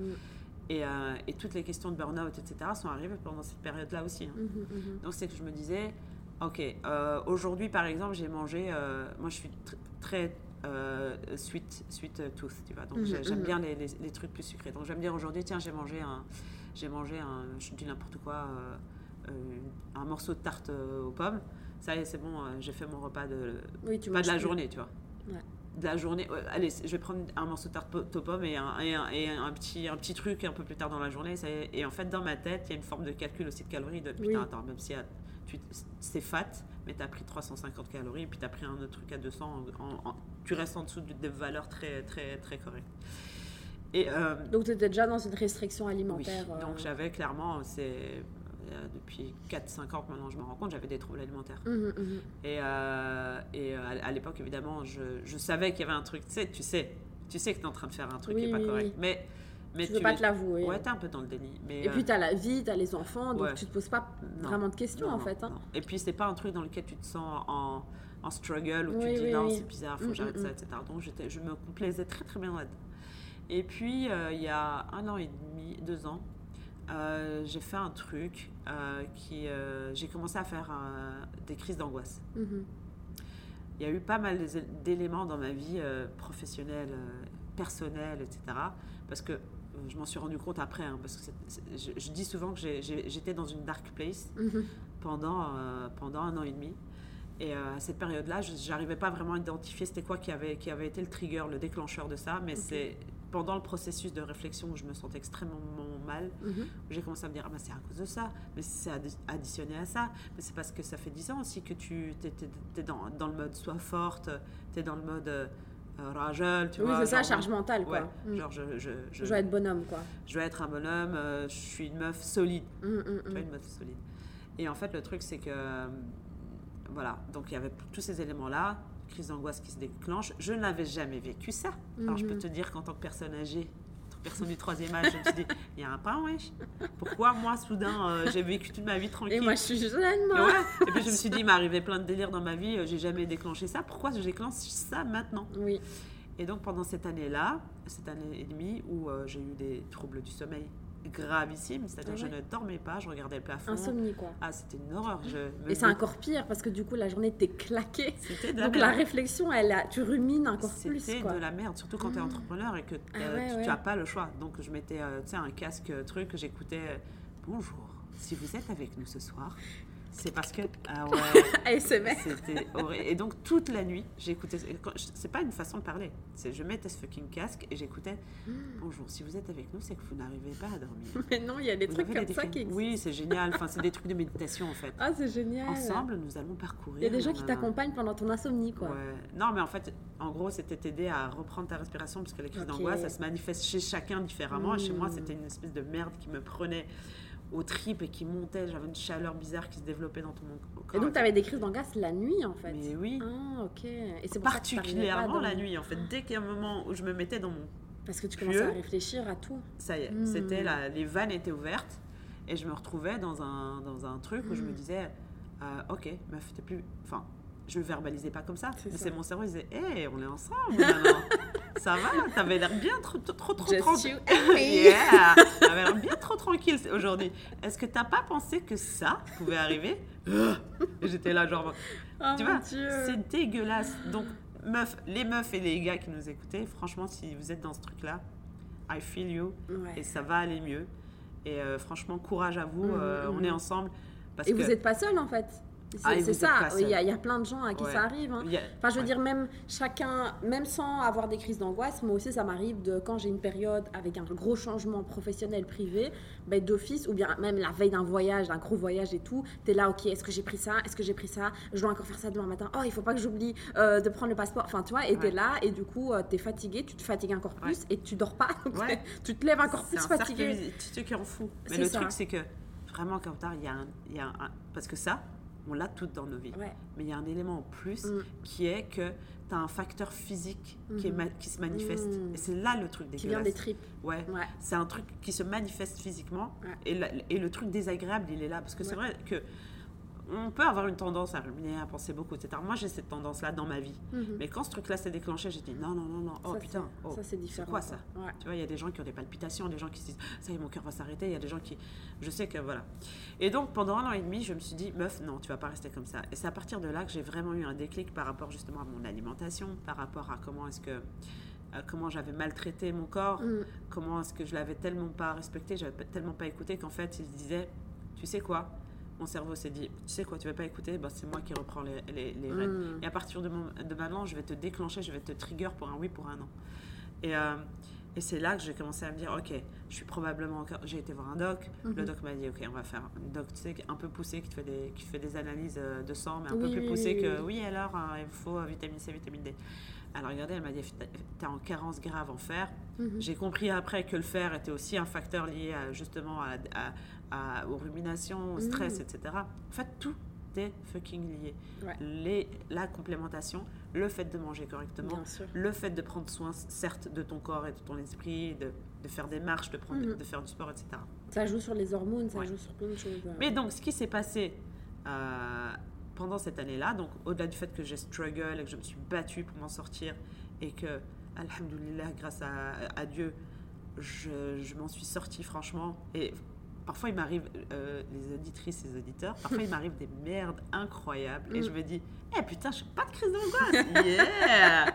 Et, euh, et, toutes les questions de burn-out, etc., sont arrivées pendant cette période-là aussi. Hein. Mm-hmm, mm-hmm. Donc, c'est que je me disais, ok, euh, aujourd'hui, par exemple, j'ai mangé, moi je suis très sweet, sweet tooth, tu vois. Donc mm-hmm, j'aime bien les, les, trucs plus sucrés. Donc je vais me dire aujourd'hui, tiens, j'ai mangé un, j'ai mangé un, je dis n'importe quoi, un morceau de tarte aux pommes, ça y est, c'est bon, euh, j'ai fait mon repas de, oui, tu pas de la journée, tu vois. De la journée, allez, je vais prendre un morceau de tarte aux pommes et un, et un, petit, un petit truc un peu plus tard dans la journée. Ça et en fait, dans ma tête, il y a une forme de calcul aussi de calories. De putain, attends, même si c'est fat, mais tu as pris 350 calories, et puis tu as pris un autre truc à 200, tu restes en dessous de, valeurs très, très, très correctes. Et, donc tu étais déjà dans une restriction alimentaire oui, Donc j'avais clairement, c'est euh, depuis 4-5 ans que maintenant je me rends compte, j'avais des troubles alimentaires. Mmh, mmh, mmh. Et, euh, et euh, à, l'époque, évidemment, je, je savais qu'il y avait un truc, tu sais, tu sais, tu sais que tu es en train de faire un truc qui n'est pas correct. Mais, mais tu ne veux pas te l'avouer. Ouais, tu es un peu dans le déni. Mais, et puis tu as la vie, tu as les enfants, donc tu te poses pas vraiment de questions en fait. Hein. Et puis c'est pas un truc dans lequel tu te sens en, en struggle, où tu te dis non, c'est bizarre, faut que j'arrête ça, etc. Donc je me complaisais très très bien là-dedans. Et puis il y a un an et demi, deux ans, euh, j'ai fait un truc euh, qui. Euh, j'ai commencé à faire des crises d'angoisse. Mhm. Il y a eu pas mal d'éléments dans ma vie professionnelle, personnelle, etc. Parce que je m'en suis rendu compte après, hein, parce que je, dis souvent que j'étais dans une dark place mhm. pendant, pendant un an et demi. Et à cette période-là, je n'arrivais pas vraiment à identifier c'était quoi qui avait, qui avait été le trigger, le déclencheur de ça, mais c'est pendant le processus de réflexion où je me sentais extrêmement mal, mhm. j'ai commencé à me dire, ah ben c'est à cause de ça, mais c'est additionné à ça, mais c'est parce que ça fait 10 ans aussi que tu es, dans, dans, le mode sois forte, tu es dans le mode euh, rageule, tu oui, vois. Oui, c'est ça, charge mentale, quoi. Mm. Genre, je, je, je, dois être bonhomme, quoi. Je dois être un bonhomme, euh, je suis une meuf solide. Mm, mm, tu vois, une meuf solide. Et en fait, le truc, c'est que, euh, voilà, donc il y avait tous ces éléments-là, crise d'angoisse qui se déclenche. Je n'avais jamais vécu ça. Alors, je peux mhm. te dire qu'en tant que personne âgée, en tant que personne du troisième âge, je me suis dit, il y a un pas, wesh. Pourquoi moi, soudain, euh, j'ai vécu toute ma vie tranquille Et moi, je suis jeune, moi. Et, puis, je me suis dit, il m'arrivait plein de délires dans ma vie, euh, j'ai jamais déclenché ça. Pourquoi je déclenche ça maintenant? Oui. Et donc, pendant cette année-là, cette année et demie où euh, j'ai eu des troubles du sommeil gravissime, c'est-à-dire ah je ne dormais pas, je regardais le plafond. Insomnie quoi. Ah c'était une horreur. Je Et c'est encore pire parce que du coup la journée t'es claquée. Donc la réflexion, elle a, tu rumines encore plus. C'était de la merde, surtout quand tu es ah. entrepreneur et que ah tu n'as pas le choix. Donc je mettais euh, un casque euh, truc, j'écoutais euh, Bonjour, si vous êtes avec nous ce soir, c'est parce que. Ah ouais. <laughs> C'était horrible. Et donc, toute la nuit, j'écoutais. C'est pas une façon de parler. C'est je mettais ce fucking casque et j'écoutais. Hmm. Bonjour, si vous êtes avec nous, c'est que vous n'arrivez pas à dormir. <laughs> Mais non, il y a des trucs comme ça qui existent. Oui, c'est génial. Enfin, c'est des trucs de méditation en fait. Ah, c'est génial. Ensemble, nous allons parcourir. Il y a des gens qui t'accompagnent pendant ton insomnie, quoi. Ouais. Non, mais en fait, en gros, c'était t'aider à reprendre ta respiration parce que la crise d'angoisse, ça se manifeste chez chacun différemment. Et chez moi, hmm. c'était une espèce de merde qui me prenait aux tripes et qui montait. J'avais une chaleur bizarre qui se développait dans ton corps. Et donc, tu avais des crises d'angoisse la nuit, en fait Mais oui. Ah, ok. Et c'est Particulièrement la nuit, en fait. Dès qu'il y a un moment où je me mettais dans mon. Parce que tu commençais à réfléchir à tout. Ça y est, hmm. c'était la, les vannes étaient ouvertes et je me retrouvais dans un, dans un truc où je me hmm. disais, euh, ok, meuf, t'es plus. Enfin, je verbalisais pas comme ça. Mais c'est mon cerveau, il disait, hé, on est ensemble maintenant. <laughs> ça va, t'avais l'air bien trop, trop, trop, tranquille. <laughs> yeah, t'avais l'air bien trop tranquille aujourd'hui. Est-ce que t'as pas pensé que ça pouvait arriver? <gasps> J'étais là, genre, oh tu vois, c'est dégueulasse. Donc, meuf, les meufs et les gars qui nous écoutaient, franchement, si vous êtes dans ce truc-là, I feel you, et ça va aller mieux. Et euh, franchement, courage à vous, mm, euh, mm, on est mm. ensemble. Parce et vous n'êtes pas seul en fait. Ah, c'est ça, il y, a, il y, a plein de gens à qui ça arrive. Hein. enfin, je veux dire, même chacun, même sans avoir des crises d'angoisse, moi aussi, ça m'arrive de quand j'ai une période avec un gros changement professionnel privé, ben, d'office, ou bien même la veille d'un voyage, d'un gros voyage et tout, tu es là, ok, est-ce que j'ai pris ça? Est-ce que j'ai pris ça? Je dois encore faire ça demain matin. Oh, il faut pas que j'oublie euh, de prendre le passeport. Enfin, tu vois, et tu es là, et du coup, euh, tu es fatigué, tu te fatigues encore plus, et tu dors pas. <laughs> tu te lèves encore plus fatigué. Tu te qui en fou. Mais le truc, c'est que vraiment, quand il y a, un, y a un, Parce que ça, on l'a toutes dans nos vies. Mais il y a un élément en plus mm. qui est que tu as un facteur physique qui, est mm. qui se manifeste. Mm. Et c'est là le truc dégueulasse. Qui vient des tripes. Ouais. C'est un truc qui se manifeste physiquement. Et, et, le truc désagréable, il est là. Parce que c'est vrai que on peut avoir une tendance à ruminer, à penser beaucoup, etc. Moi, j'ai cette tendance-là dans ma vie. Mhm. Mais quand ce truc-là s'est déclenché, j'ai dit non, non, non, non, oh putain, oh, ça c'est différent. quoi ça Tu vois, il y a des gens qui ont des palpitations, des gens qui se disent ça y est, mon cœur va s'arrêter. Il y a des gens qui. Je sais que voilà. Et donc, pendant un an et demi, je me suis dit meuf, non, tu vas pas rester comme ça. Et c'est à partir de là que j'ai vraiment eu un déclic par rapport justement à mon alimentation, par rapport à comment est-ce que comment j'avais maltraité mon corps, mm. comment est-ce que je l'avais tellement pas respecté, j'avais tellement pas écouté qu'en fait, il disait, tu sais quoi, mon cerveau s'est dit, tu sais quoi, tu vas pas écouter, bah, c'est moi qui reprends les, les, les rênes. Mm. Et à partir de, mon, de maintenant, je vais te déclencher, je vais te trigger pour un oui, pour un non. Et, euh, et c'est là que j'ai commencé à me dire, ok, je suis probablement J'ai été voir un doc. Le mm-hmm. doc m'a dit, ok, on va faire un doc, tu sais, un peu poussé, qui te fait des, qui fait des analyses euh, de sang, mais un peu plus poussé que, oui, alors, hein, il faut vitamine C, vitamine D. Alors regardez, elle m'a dit, tu es en carence grave en fer. Mm-hmm. J'ai compris après que le fer était aussi un facteur lié justement à, aux ruminations, au stress, mm. etc. En fait, tout est fucking lié. Les, la complémentation, le fait de manger correctement, le fait de prendre soin, certes, de ton corps et de ton esprit, de, de faire des marches, de, prendre, mm-hmm. de faire du sport, etc. Ça joue sur les hormones, ça joue sur plein de choses. Mais donc, ce qui s'est passé euh, pendant cette année-là, donc au-delà du fait que j'ai struggle et que je me suis battue pour m'en sortir et que, alhamdoulilah, grâce à, à Dieu, je, je m'en suis sortie franchement. Et parfois il m'arrive, euh, les auditrices et les auditeurs, parfois il m'arrive des merdes incroyables et je mm. me dis, eh putain, je suis pas de crise d'angoisse, yeah.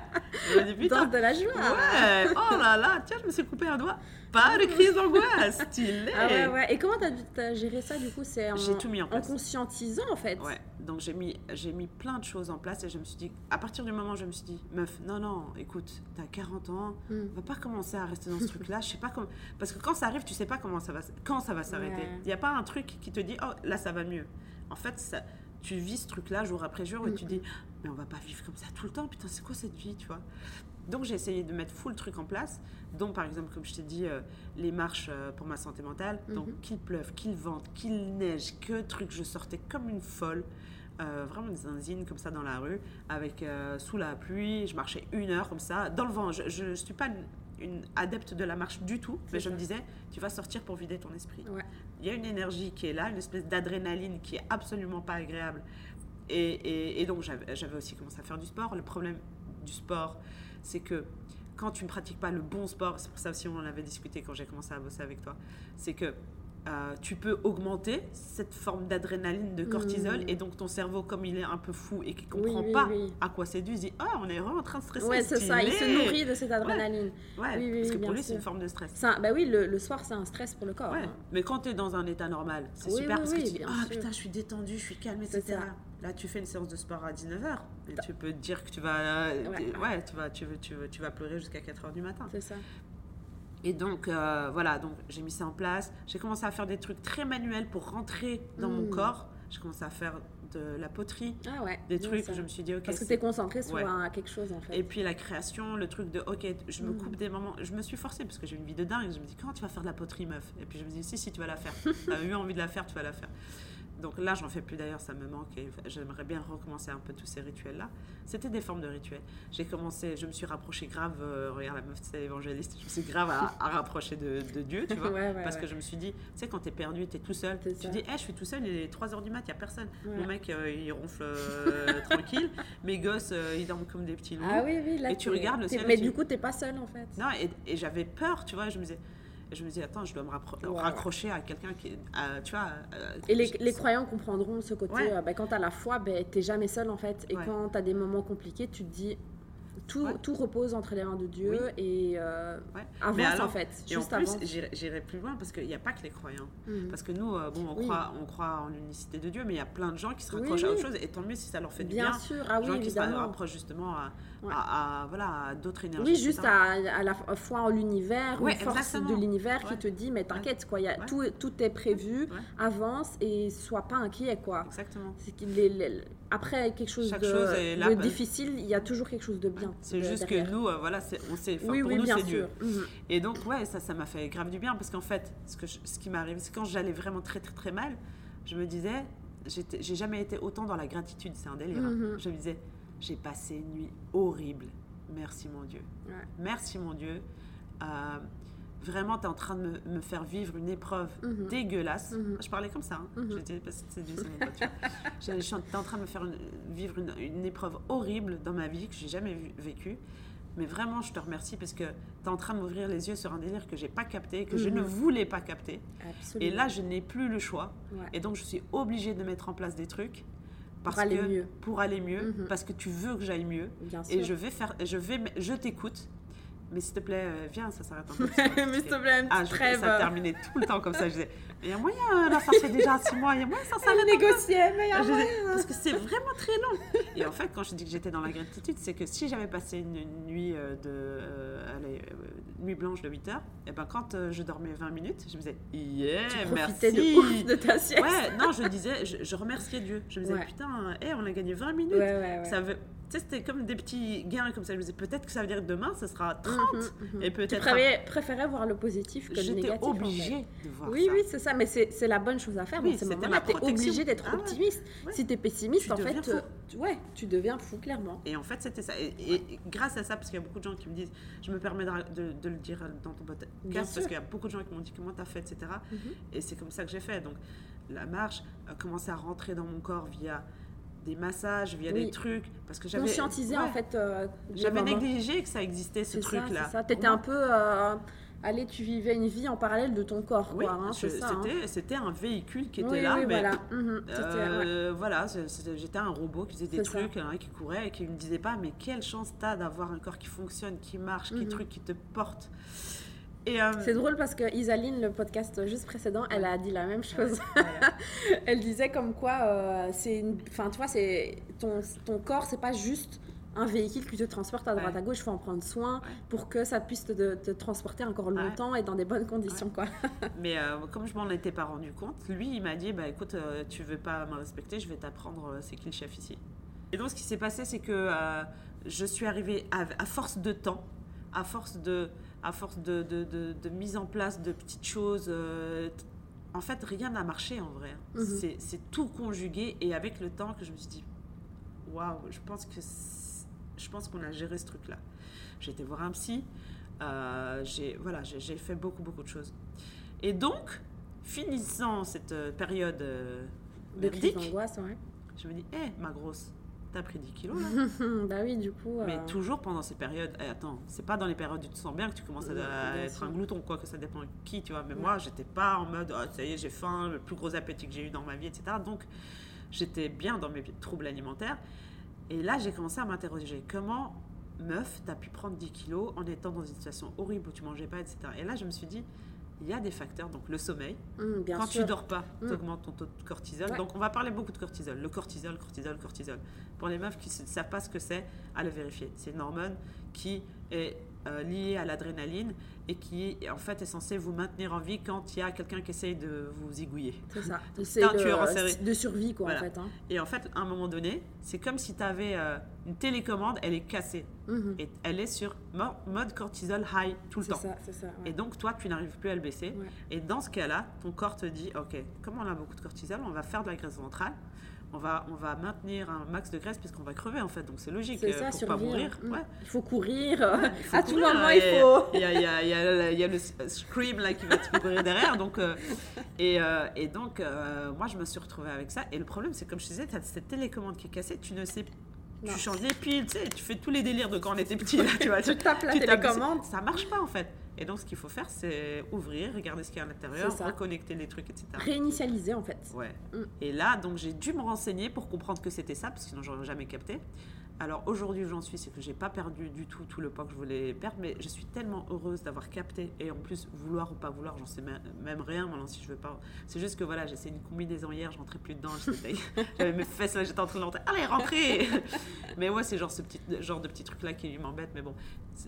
Je me dis, putain, de la joie. Ouais, oh là là, tiens, je me suis coupé un doigt, pas de crise d'angoisse, stylé Ah ouais, ouais, et comment t'as as géré ça du coup C'est en, tout mis en, en conscientisant en fait Ouais, donc j'ai mis, j'ai mis plein de choses en place et je me suis dit, à partir du moment où je me suis dit, meuf, non, non, écoute, t'as 40 ans, mm. on va pas commencer à rester dans ce truc-là. Je sais pas comment. Parce que quand ça arrive, tu sais pas comment ça va, quand ça va s'arrêter. Il n'y a pas un truc qui te dit, oh, là, ça va mieux. En fait, ça, tu vis ce truc-là jour après jour et tu dis, mais on va pas vivre comme ça tout le temps. Putain, c'est quoi cette vie, tu vois? Donc j'ai essayé de mettre full truc en place, dont par exemple, comme je t'ai dit, euh, les marches euh, pour ma santé mentale. Donc mm-hmm. qu'il pleuve, qu'il vente, qu'il neige, que truc, je sortais comme une folle. Euh, vraiment des zinzines comme ça dans la rue, avec sous la pluie. Je marchais une heure comme ça, dans le vent. Je ne suis pas une, adepte de la marche du tout, mais je me disais, tu vas sortir pour vider ton esprit. Il y a une énergie qui est là, une espèce d'adrénaline qui est absolument pas agréable. Et, et donc j'avais aussi commencé à faire du sport. Le problème du sport, c'est que quand tu ne pratiques pas le bon sport, c'est pour ça aussi on en avait discuté quand j'ai commencé à bosser avec toi, c'est que euh, tu peux augmenter cette forme d'adrénaline, de cortisol, mm. et donc ton cerveau, comme il est un peu fou et qui comprend pas à quoi c'est dû, il dit Ah, on est vraiment en train de stresser. Ouais, c'est ça, il se nourrit de cette adrénaline. Ouais, parce que pour lui, c'est une forme de stress. Bah oui, le, soir, c'est un stress pour le corps. Hein. Mais quand tu es dans un état normal, c'est super parce que tu dis Ah putain, je suis détendu, je suis calme, etc. Là, tu fais une séance de sport à 19h et tu peux te dire que tu vas, ouais, tu vas, tu, tu, tu vas pleurer jusqu'à 4h du matin. C'est ça. Et donc, euh, voilà, donc j'ai mis ça en place. J'ai commencé à faire des trucs très manuels pour rentrer dans mon hmm. corps. J'ai commencé à faire de la poterie, ah ouais, des trucs que je me suis dit, ok. Parce que tu es concentré sur quelque chose en fait. Et puis la création, le truc de, ok, je me hmm. coupe des moments. Je me suis forcée parce que j'ai une vie de dingue. Je me dis, comment tu vas faire de la poterie, meuf? Et puis je me dis, si, si, tu vas la faire. <laughs> tu as eu envie de la faire, tu vas la faire. Donc là, j'en fais plus d'ailleurs, ça me manque et j'aimerais bien recommencer un peu tous ces rituels-là. C'était des formes de rituels. J'ai commencé, je me suis rapprochée grave, euh, regarde la meuf, c'est évangéliste, je me suis grave à, rapprocher de, Dieu, tu <laughs> vois. parce que je me suis dit, tu sais, quand t'es perdu, t'es tout seul, tu dis, hé, je suis tout seul, il est 3h du mat, il n'y a personne. Mon mec, euh, il ronfle euh, tranquille, <laughs> mes gosses, ils dorment comme des petits loups. Ah oui, oui, là, Et tu regardes le ciel. Mais du coup, t'es pas seul en fait. Non, et, et j'avais peur, tu vois, je me disais, je me dis, attends, je dois me raccrocher à quelqu'un qui. tu vois. et les, les, croyants comprendront ce côté. Euh, bah, quand tu as la foi, ben, tu n'es jamais seul en fait. Et quand tu as des moments compliqués, tu te dis, tout, tout, repose entre les mains de Dieu et euh, avance en fait. Et juste en plus, j'irai plus loin parce qu'il n'y a pas que les croyants. Mhm. Parce que nous, euh, bon, on, croit, on croit en l'unicité de Dieu, mais il y a plein de gens qui se raccrochent à autre chose et tant mieux si ça leur fait du bien. Bien sûr, ah oui, gens qui se rapprochent justement à, à, voilà, d'autres énergies. Oui, juste à, à, la foi en l'univers, une force de l'univers qui te dit mais t'inquiète quoi, y a, tout, tout est prévu, avance et sois pas inquiet quoi. Exactement. C'est qu'il est, après quelque chose de, difficile, il y a toujours quelque chose de bien. C'est juste que nous, euh, voilà, on sait, pour nous c'est Dieu. Mhm. Et donc ouais, ça, ça m'a fait grave du bien parce qu'en fait, ce, que ce qui m'arrive, c'est quand j'allais vraiment très très très mal, je me disais, j'ai jamais été autant dans la gratitude, c'est un délire. hein. Mhm. Je me disais, j'ai passé une nuit horrible. Merci mon Dieu. Ouais. Merci mon Dieu. Euh, vraiment, tu es en train de me, me faire vivre une épreuve Mhm. dégueulasse. Mhm. Je parlais comme ça. Hein. Mhm. <laughs> Je disais, parce que c'est. Je- suis en- train de me faire une- vivre une, une épreuve horrible dans ma vie que j'ai jamais vécue. Mais vraiment, je te remercie parce que tu es en train de m'ouvrir les yeux sur un délire que j'ai pas capté, que je Mhm. ne voulais pas capter. Absolument. Et là, je n'ai plus le choix. Ouais. Et donc, je suis obligée de mettre en place des trucs parce aller que, mieux. Pour aller mieux, Mhm. parce que tu veux que j'aille mieux. Bien sûr. Et je vais faire, je vais, je t'écoute. Mais s'il te plaît, euh, viens, ça s'arrête un peu. <laughs> Mais s'il te plaît, une Ah, petite je trêve. ça terminait tout le temps comme ça. Je disais, mais il y a moyen, là, ça fait déjà six mois, il y a moyen, ça <laughs> s'arrête. Négociait, mais il y a Je disais, moyen. parce que c'est vraiment très long. Et en fait, quand je dis que j'étais dans la gratitude, c'est que si j'avais passé une, une nuit euh, de euh, allez, euh, nuit blanche de 8 heures, et ben quand euh, je dormais 20 minutes, je me disais, yeah, Tu merci. de ouf de ta sieste. Ouais, non, je disais, je, je remerciais Dieu. Je me disais, Ouais. putain, hé, on a gagné 20 minutes. Ouais, ouais. Ça veut... Tu sais, c'était comme des petits gains comme ça. Je me disais, peut-être que ça veut dire que demain, ça sera 30. Mhm, mhm. Et Tu peut-être. préférais, préférais voir le positif que le J'étais négatif. en fait. obligée de voir Oui, ça. oui, c'est ça, mais c'est la bonne chose à faire Oui, dans ces c'était moments-là. ma Tu es protection. obligé d'être Ah optimiste. Ouais. Si tu es pessimiste, Tu en fait, euh, tu- ouais, tu deviens fou, clairement. Et en fait, c'était ça. Et, et grâce à ça, parce qu'il y a beaucoup de gens qui me disent, je me permets de, de- de le dire dans ton podcast, Bien parce qu'il y a beaucoup de gens qui m'ont dit comment t'as fait, etc. Mhm. Et c'est comme ça que j'ai fait. Donc, la marche a commencé à rentrer dans mon corps via des massages, via Oui. des trucs. Parce que j'avais. Conscientiser, en fait. euh, J'avais négligé que ça existait, ce truc-là. ça. T'étais un peu. euh, allez, tu vivais une vie en parallèle de ton corps, Oui, hein, hein. c'était un véhicule qui était Oui, là, oui, mais voilà. Mhm, ouais. Euh, voilà, j'étais un robot qui faisait des trucs, hein, qui courait et qui me disait pas, mais quelle chance t'as d'avoir un corps qui fonctionne, qui marche, qui Mhm. truc, qui te porte. Euh, C'est drôle parce que Isaline, le podcast juste précédent, elle a dit la même chose. voilà. <laughs> elle disait comme quoi, euh, c'est une... Enfin, tu vois, c'est... Ton, ton corps, c'est pas juste un véhicule qui te transporte à droite Ouais. à gauche, il faut en prendre soin Ouais. pour que ça puisse te, te transporter encore longtemps et dans des bonnes conditions, quoi. <laughs> Mais euh, comme je m'en étais pas rendu compte, lui, il m'a dit, bah écoute, euh, tu veux pas me respecter, je vais t'apprendre euh, c'est qui le chef ici. Et donc, ce qui s'est passé, c'est que euh, je suis arrivée à, à force de temps, à force de, à force de, de, de- de mise en place de petites choses. en fait, rien n'a marché en vrai. Mhm. C'est- C'est tout conjugué et avec le temps que je me suis dit, waouh, je pense que c'est- je pense qu'on a géré ce truc-là. J'ai été voir un psy. euh, j'ai voilà, j'ai fait beaucoup beaucoup de choses. Et donc, finissant cette euh, période euh, ouais. je me dis, hé, ma grosse, t'as pris 10 kilos là <laughs> bah oui, du coup... Mais euh, toujours pendant ces périodes, eh, attends, c'est pas dans les périodes où tu te sens bien que tu commences à, Ouais, à bien être sûr. un glouton, quoi, que ça dépend de qui, tu vois. Mais Ouais. moi, j'étais pas en mode, Ah, ça y est, j'ai faim, le plus gros appétit que j'ai eu dans ma vie, etc. Donc, j'étais bien dans mes troubles alimentaires. Et là, j'ai commencé à m'interroger, comment, meuf, t'as pu prendre 10 kilos en étant dans une situation horrible où tu mangeais pas, etc. Et là, je me suis dit, il y a des facteurs, donc le sommeil, bien quand sûr. tu dors pas, Mm. tu augmentes ton taux de cortisol. Ouais. Donc, on va parler beaucoup de cortisol. Le cortisol, cortisol, cortisol. Pour les meufs qui ne savent pas ce que c'est, à le vérifier. C'est une hormone qui est euh, liée à l'adrénaline et qui, en fait, est censée vous maintenir en vie quand il y a quelqu'un qui essaye de vous zigouiller. C'est ça. C'est un tueur en de, série. de survie, quoi, Voilà. en fait. hein. Et en fait, à un moment donné, c'est comme si tu avais une télécommande, elle est cassée. Mhm. Et elle est sur mo- mode cortisol high tout le temps. ça, c'est ça. ouais. Et donc, toi, tu n'arrives plus à le baisser. Ouais. Et dans ce cas-là, ton corps te dit, OK, comme on a beaucoup de cortisol, on va faire de la graisse ventrale. On va, on va maintenir un max de graisse puisqu'on va crever, en fait. Donc, c'est logique C'est euh, ça, pour survivre. pas mourir. Mm. Ouais. Il faut courir. Il faut à tout courir, moment, hein, il faut. Il y a, il y a- il y a- il y a le scream là, qui va te courir derrière. Donc, euh, et, euh, et donc, euh, moi, je me suis retrouvée avec ça. Et le problème, c'est comme je disais, tu as cette télécommande qui est cassée. Tu ne sais Non. Tu changes les piles, tu sais, tu fais tous les délires de quand on était petit, là, tu vois. <laughs> Tu tapes la tu tapes- télécommande. Ça marche pas, en fait. Et donc, ce qu'il faut faire, c'est ouvrir, regarder ce qu'il y a à l'intérieur, reconnecter les trucs, etc. Réinitialiser, en fait. Ouais. Mm. Et là, donc, j'ai dû me renseigner pour comprendre que c'était ça, parce que sinon, j'aurais jamais capté. Alors, aujourd'hui, où j'en suis, c'est que j'ai pas perdu du tout tout le poids que je voulais perdre, mais je suis tellement heureuse d'avoir capté, et en plus, vouloir ou pas vouloir, j'en sais même- rien maintenant si je veux pas. C'est juste que voilà, j'ai essayé une combinaison hier, je rentrais plus dedans, <laughs> j'avais mes fesses là, j'étais en train de rentrer, allez, rentrez Mais ouais, c'est genre ce petit genre de petit truc là qui m'embête, mais bon,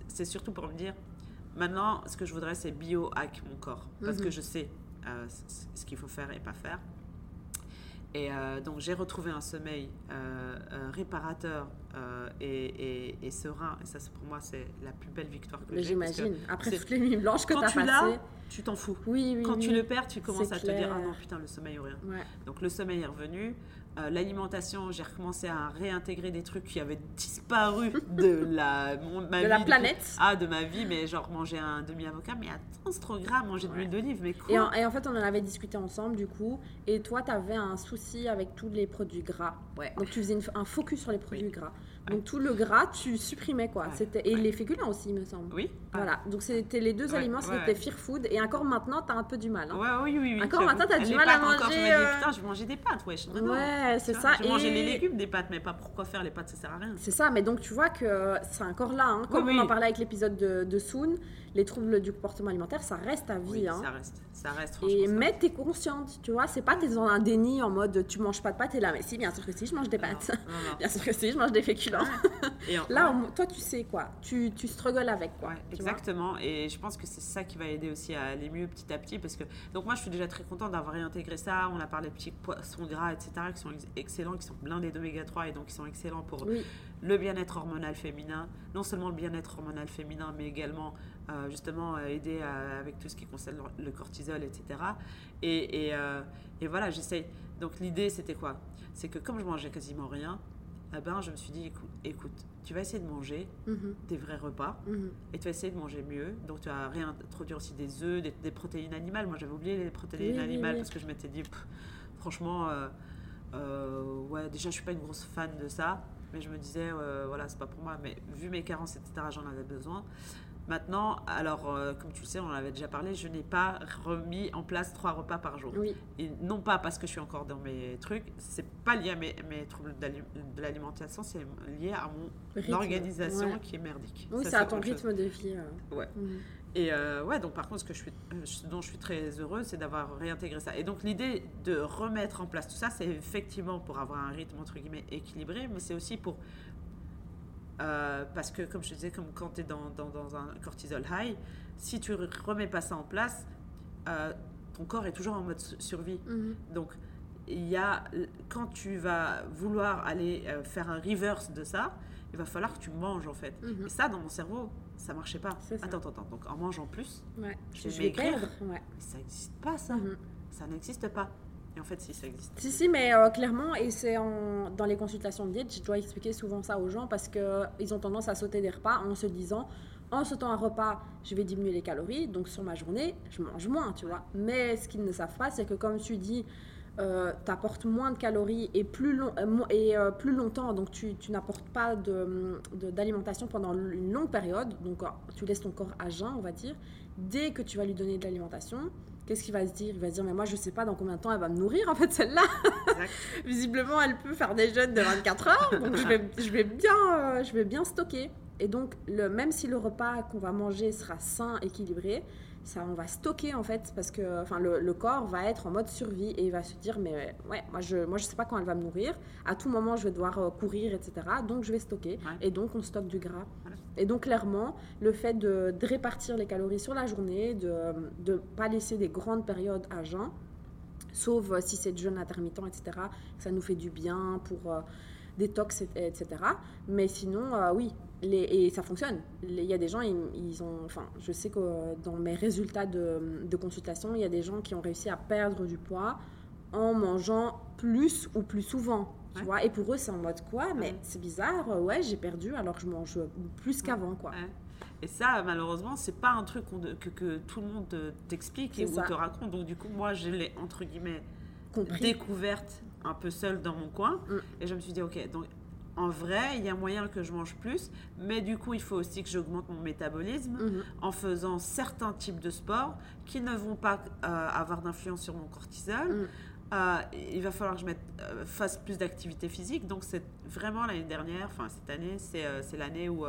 c'est surtout pour me dire, maintenant, ce que je voudrais, c'est bio-hack mon corps, parce Mhm. que je sais euh, ce qu'il faut faire et pas faire. Et donc j'ai retrouvé un sommeil réparateur et, et, serein. Et ça, pour moi, c'est la plus belle victoire que j'ai. J'imagine. Après toutes les nuits blanches que tu as passées. tu t'en fous. Oui, oui, Quand tu le perds, tu commences à te dire, ah non, putain, le sommeil ou rien. Donc le sommeil est revenu. Euh, l'alimentation, j'ai recommencé à réintégrer des trucs qui avaient disparu de <laughs> la, de la planète. ah, de ma vie, mais genre manger un demi-avocat, mais attends, c'est trop gras, manger de l'huile d'olive, mais quoi et en, et en, fait, on en avait discuté ensemble, du coup, et toi, tu avais un souci avec tous les produits gras. Ouais. Donc, tu faisais un focus sur les produits gras. Donc tout le gras, tu supprimais quoi. C'était et les féculents aussi, il me semble. Oui. Voilà. Donc c'était les deux aliments, c'était fear food. Et encore maintenant, tu as un peu du mal. Hein. Ouais, oui, oui, oui. Encore maintenant, tu as du mal à manger. Encore, je me dis, euh, putain, je mangeais des pâtes, ouais. Ouais, c'est ça. Je mangeais les légumes des pâtes, mais pas pourquoi faire les pâtes, ça sert à rien. C'est ça. Mais donc tu vois que c'est encore là. Hein. Comme on en parlait avec l'épisode de, de Soon, les troubles du comportement alimentaire, ça reste à vie. hein. Ça reste, ça reste. Et mais t'es consciente, tu vois. C'est pas t'es dans un déni en mode tu manges pas de pâtes et là, mais si, bien sûr que si, je mange des pâtes. <laughs> bien sûr que si, je mange des féculents. <laughs> Là, toi, tu sais quoi. Tu, tu struggles avec quoi. exactement. Et je pense que c'est ça qui va aider aussi à aller mieux petit à petit. Parce que, donc, moi, je suis déjà très contente d'avoir réintégré ça. On a parlé de petits poissons gras, etc., qui sont excellents, qui sont blindés d'oméga 3 et donc qui sont excellents pour le bien-être hormonal féminin. Non seulement le bien-être hormonal féminin, mais également euh, justement euh, aider avec tout ce qui concerne le cortisol, etc. Et, et, euh, et voilà, j'essaye. Donc l'idée, c'était quoi? C'est que comme je mangeais quasiment rien, eh ben, je me suis dit, écoute, écoute tu vas essayer de manger mhm. des vrais repas mhm. et tu vas essayer de manger mieux. Donc tu vas réintroduire aussi des œufs, des, protéines animales. Moi j'avais oublié les protéines animales parce que je m'étais dit, franchement, ouais, déjà je suis pas une grosse fan de ça. Mais je me disais, voilà, c'est pas pour moi. Mais vu mes carences, etc., j'en avais besoin. Maintenant, alors, euh, comme tu le sais, on en avait déjà parlé, je n'ai pas remis en place trois repas par jour. Oui. Et non pas parce que je suis encore dans mes trucs, c'est pas lié à mes, mes troubles de l'alimentation, c'est lié à mon organisation qui est merdique. Oui, c'est à ton rythme de vie. Euh. Ouais. Mhm. Et euh, ouais, donc par contre, ce, que je suis, dont je suis très heureuse, c'est d'avoir réintégré ça. Et donc l'idée de remettre en place tout ça, c'est effectivement pour avoir un rythme entre guillemets équilibré, mais c'est aussi pour euh, parce que, comme je disais, comme quand tu es dans, dans, un cortisol high, si tu remets pas ça en place, euh, ton corps est toujours en mode survie. Mhm. Donc, il y a, quand tu vas vouloir aller euh, faire un reverse de ça, il va falloir que tu manges en fait. Mhm. Et ça, dans mon cerveau, ça marchait pas. Attends, attends, attends. Donc, en mangeant plus, je vais maigrir. Ouais. Ça n'existe pas, ça. Mhm. Ça n'existe pas. Et en fait, si, ça existe. Si, si, mais euh, clairement, et c'est dans les consultations de diète, je dois expliquer souvent ça aux gens parce qu'ils ont tendance à sauter des repas en se disant en sautant un repas, je vais diminuer les calories, donc sur ma journée, je mange moins, tu vois. Mais ce qu'ils ne savent pas, c'est que comme tu dis, euh, tu apportes moins de calories et plus, long, euh, et, plus longtemps, donc tu, n'apportes pas d'alimentation de, pendant une longue période, donc tu laisses ton corps à jeun, on va dire. Dès que tu vas lui donner de l'alimentation, qu'est-ce qu'il va se dire? Il va se dire, mais moi, je sais pas dans combien de temps elle va me nourrir, en fait, celle-là. <laughs> Visiblement, elle peut faire des jeûnes de 24 heures, donc je vais, je vais, bien, euh, je vais bien stocker. Et donc, le, même si le repas qu'on va manger sera sain, équilibré, ça, on va stocker en fait parce que enfin, le, corps va être en mode survie et il va se dire mais ouais moi je moi je sais pas quand elle va me nourrir. À tout moment je vais devoir euh, courir etc donc je vais stocker. Et donc on stocke du gras et donc clairement le fait de, répartir les calories sur la journée de ne pas laisser des grandes périodes à jeun sauf euh, si c'est de jeûne intermittent etc ça nous fait du bien pour euh, détox etc mais sinon oui et ça fonctionne. Il y a des gens, ils, ont, enfin, je sais que dans mes résultats de, de, consultation, il y a des gens qui ont réussi à perdre du poids en mangeant plus ou plus souvent. Tu vois, et pour eux, c'est en mode quoi Mais c'est bizarre, ouais, j'ai perdu alors que je mange plus qu'avant, quoi. Et ça, malheureusement, c'est pas un truc que, que, tout le monde t'explique ou te raconte. Donc, du coup, moi, je l'ai, entre guillemets, découverte un peu seule dans mon coin. Mm. Et je me suis dit, ok, donc en vrai, il y a moyen que je mange plus, mais du coup, il faut aussi que j'augmente mon métabolisme mhm. en faisant certains types de sports qui ne vont pas euh, avoir d'influence sur mon cortisol. Mhm. Euh, il va falloir que je mette, euh, fasse plus d'activité physique. Donc, c'est vraiment l'année dernière, enfin cette année, c'est l'année où,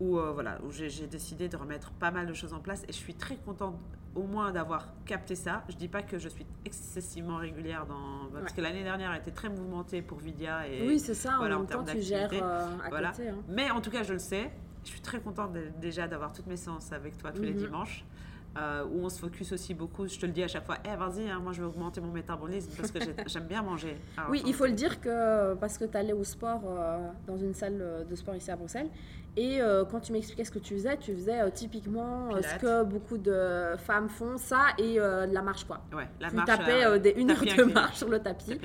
où, voilà, où j'ai décidé de remettre pas mal de choses en place et je suis très contente au moins d'avoir capté ça. Je dis pas que je suis excessivement régulière dans parce que l'année dernière a été très mouvementée pour Vidia et oui c'est ça en même temps tu gères euh, à côté. Hein. Mais en tout cas je le sais. Je suis très contente déjà d'avoir toutes mes séances avec toi tous les mhm. dimanches. Euh, où on se focus aussi beaucoup. Je te le dis à chaque fois, eh vas-y, hein, moi je vais augmenter mon métabolisme parce que <laughs> j'aime bien manger. oui, il faut le dire que parce que tu allais au sport euh, dans une salle de sport ici à Bruxelles. Et euh, quand tu m'expliquais ce que tu faisais, tu faisais typiquement ce que beaucoup de femmes font, ça et la marche quoi. Ouais, la tu marche. tapais des, une heure de marche sur le tapis.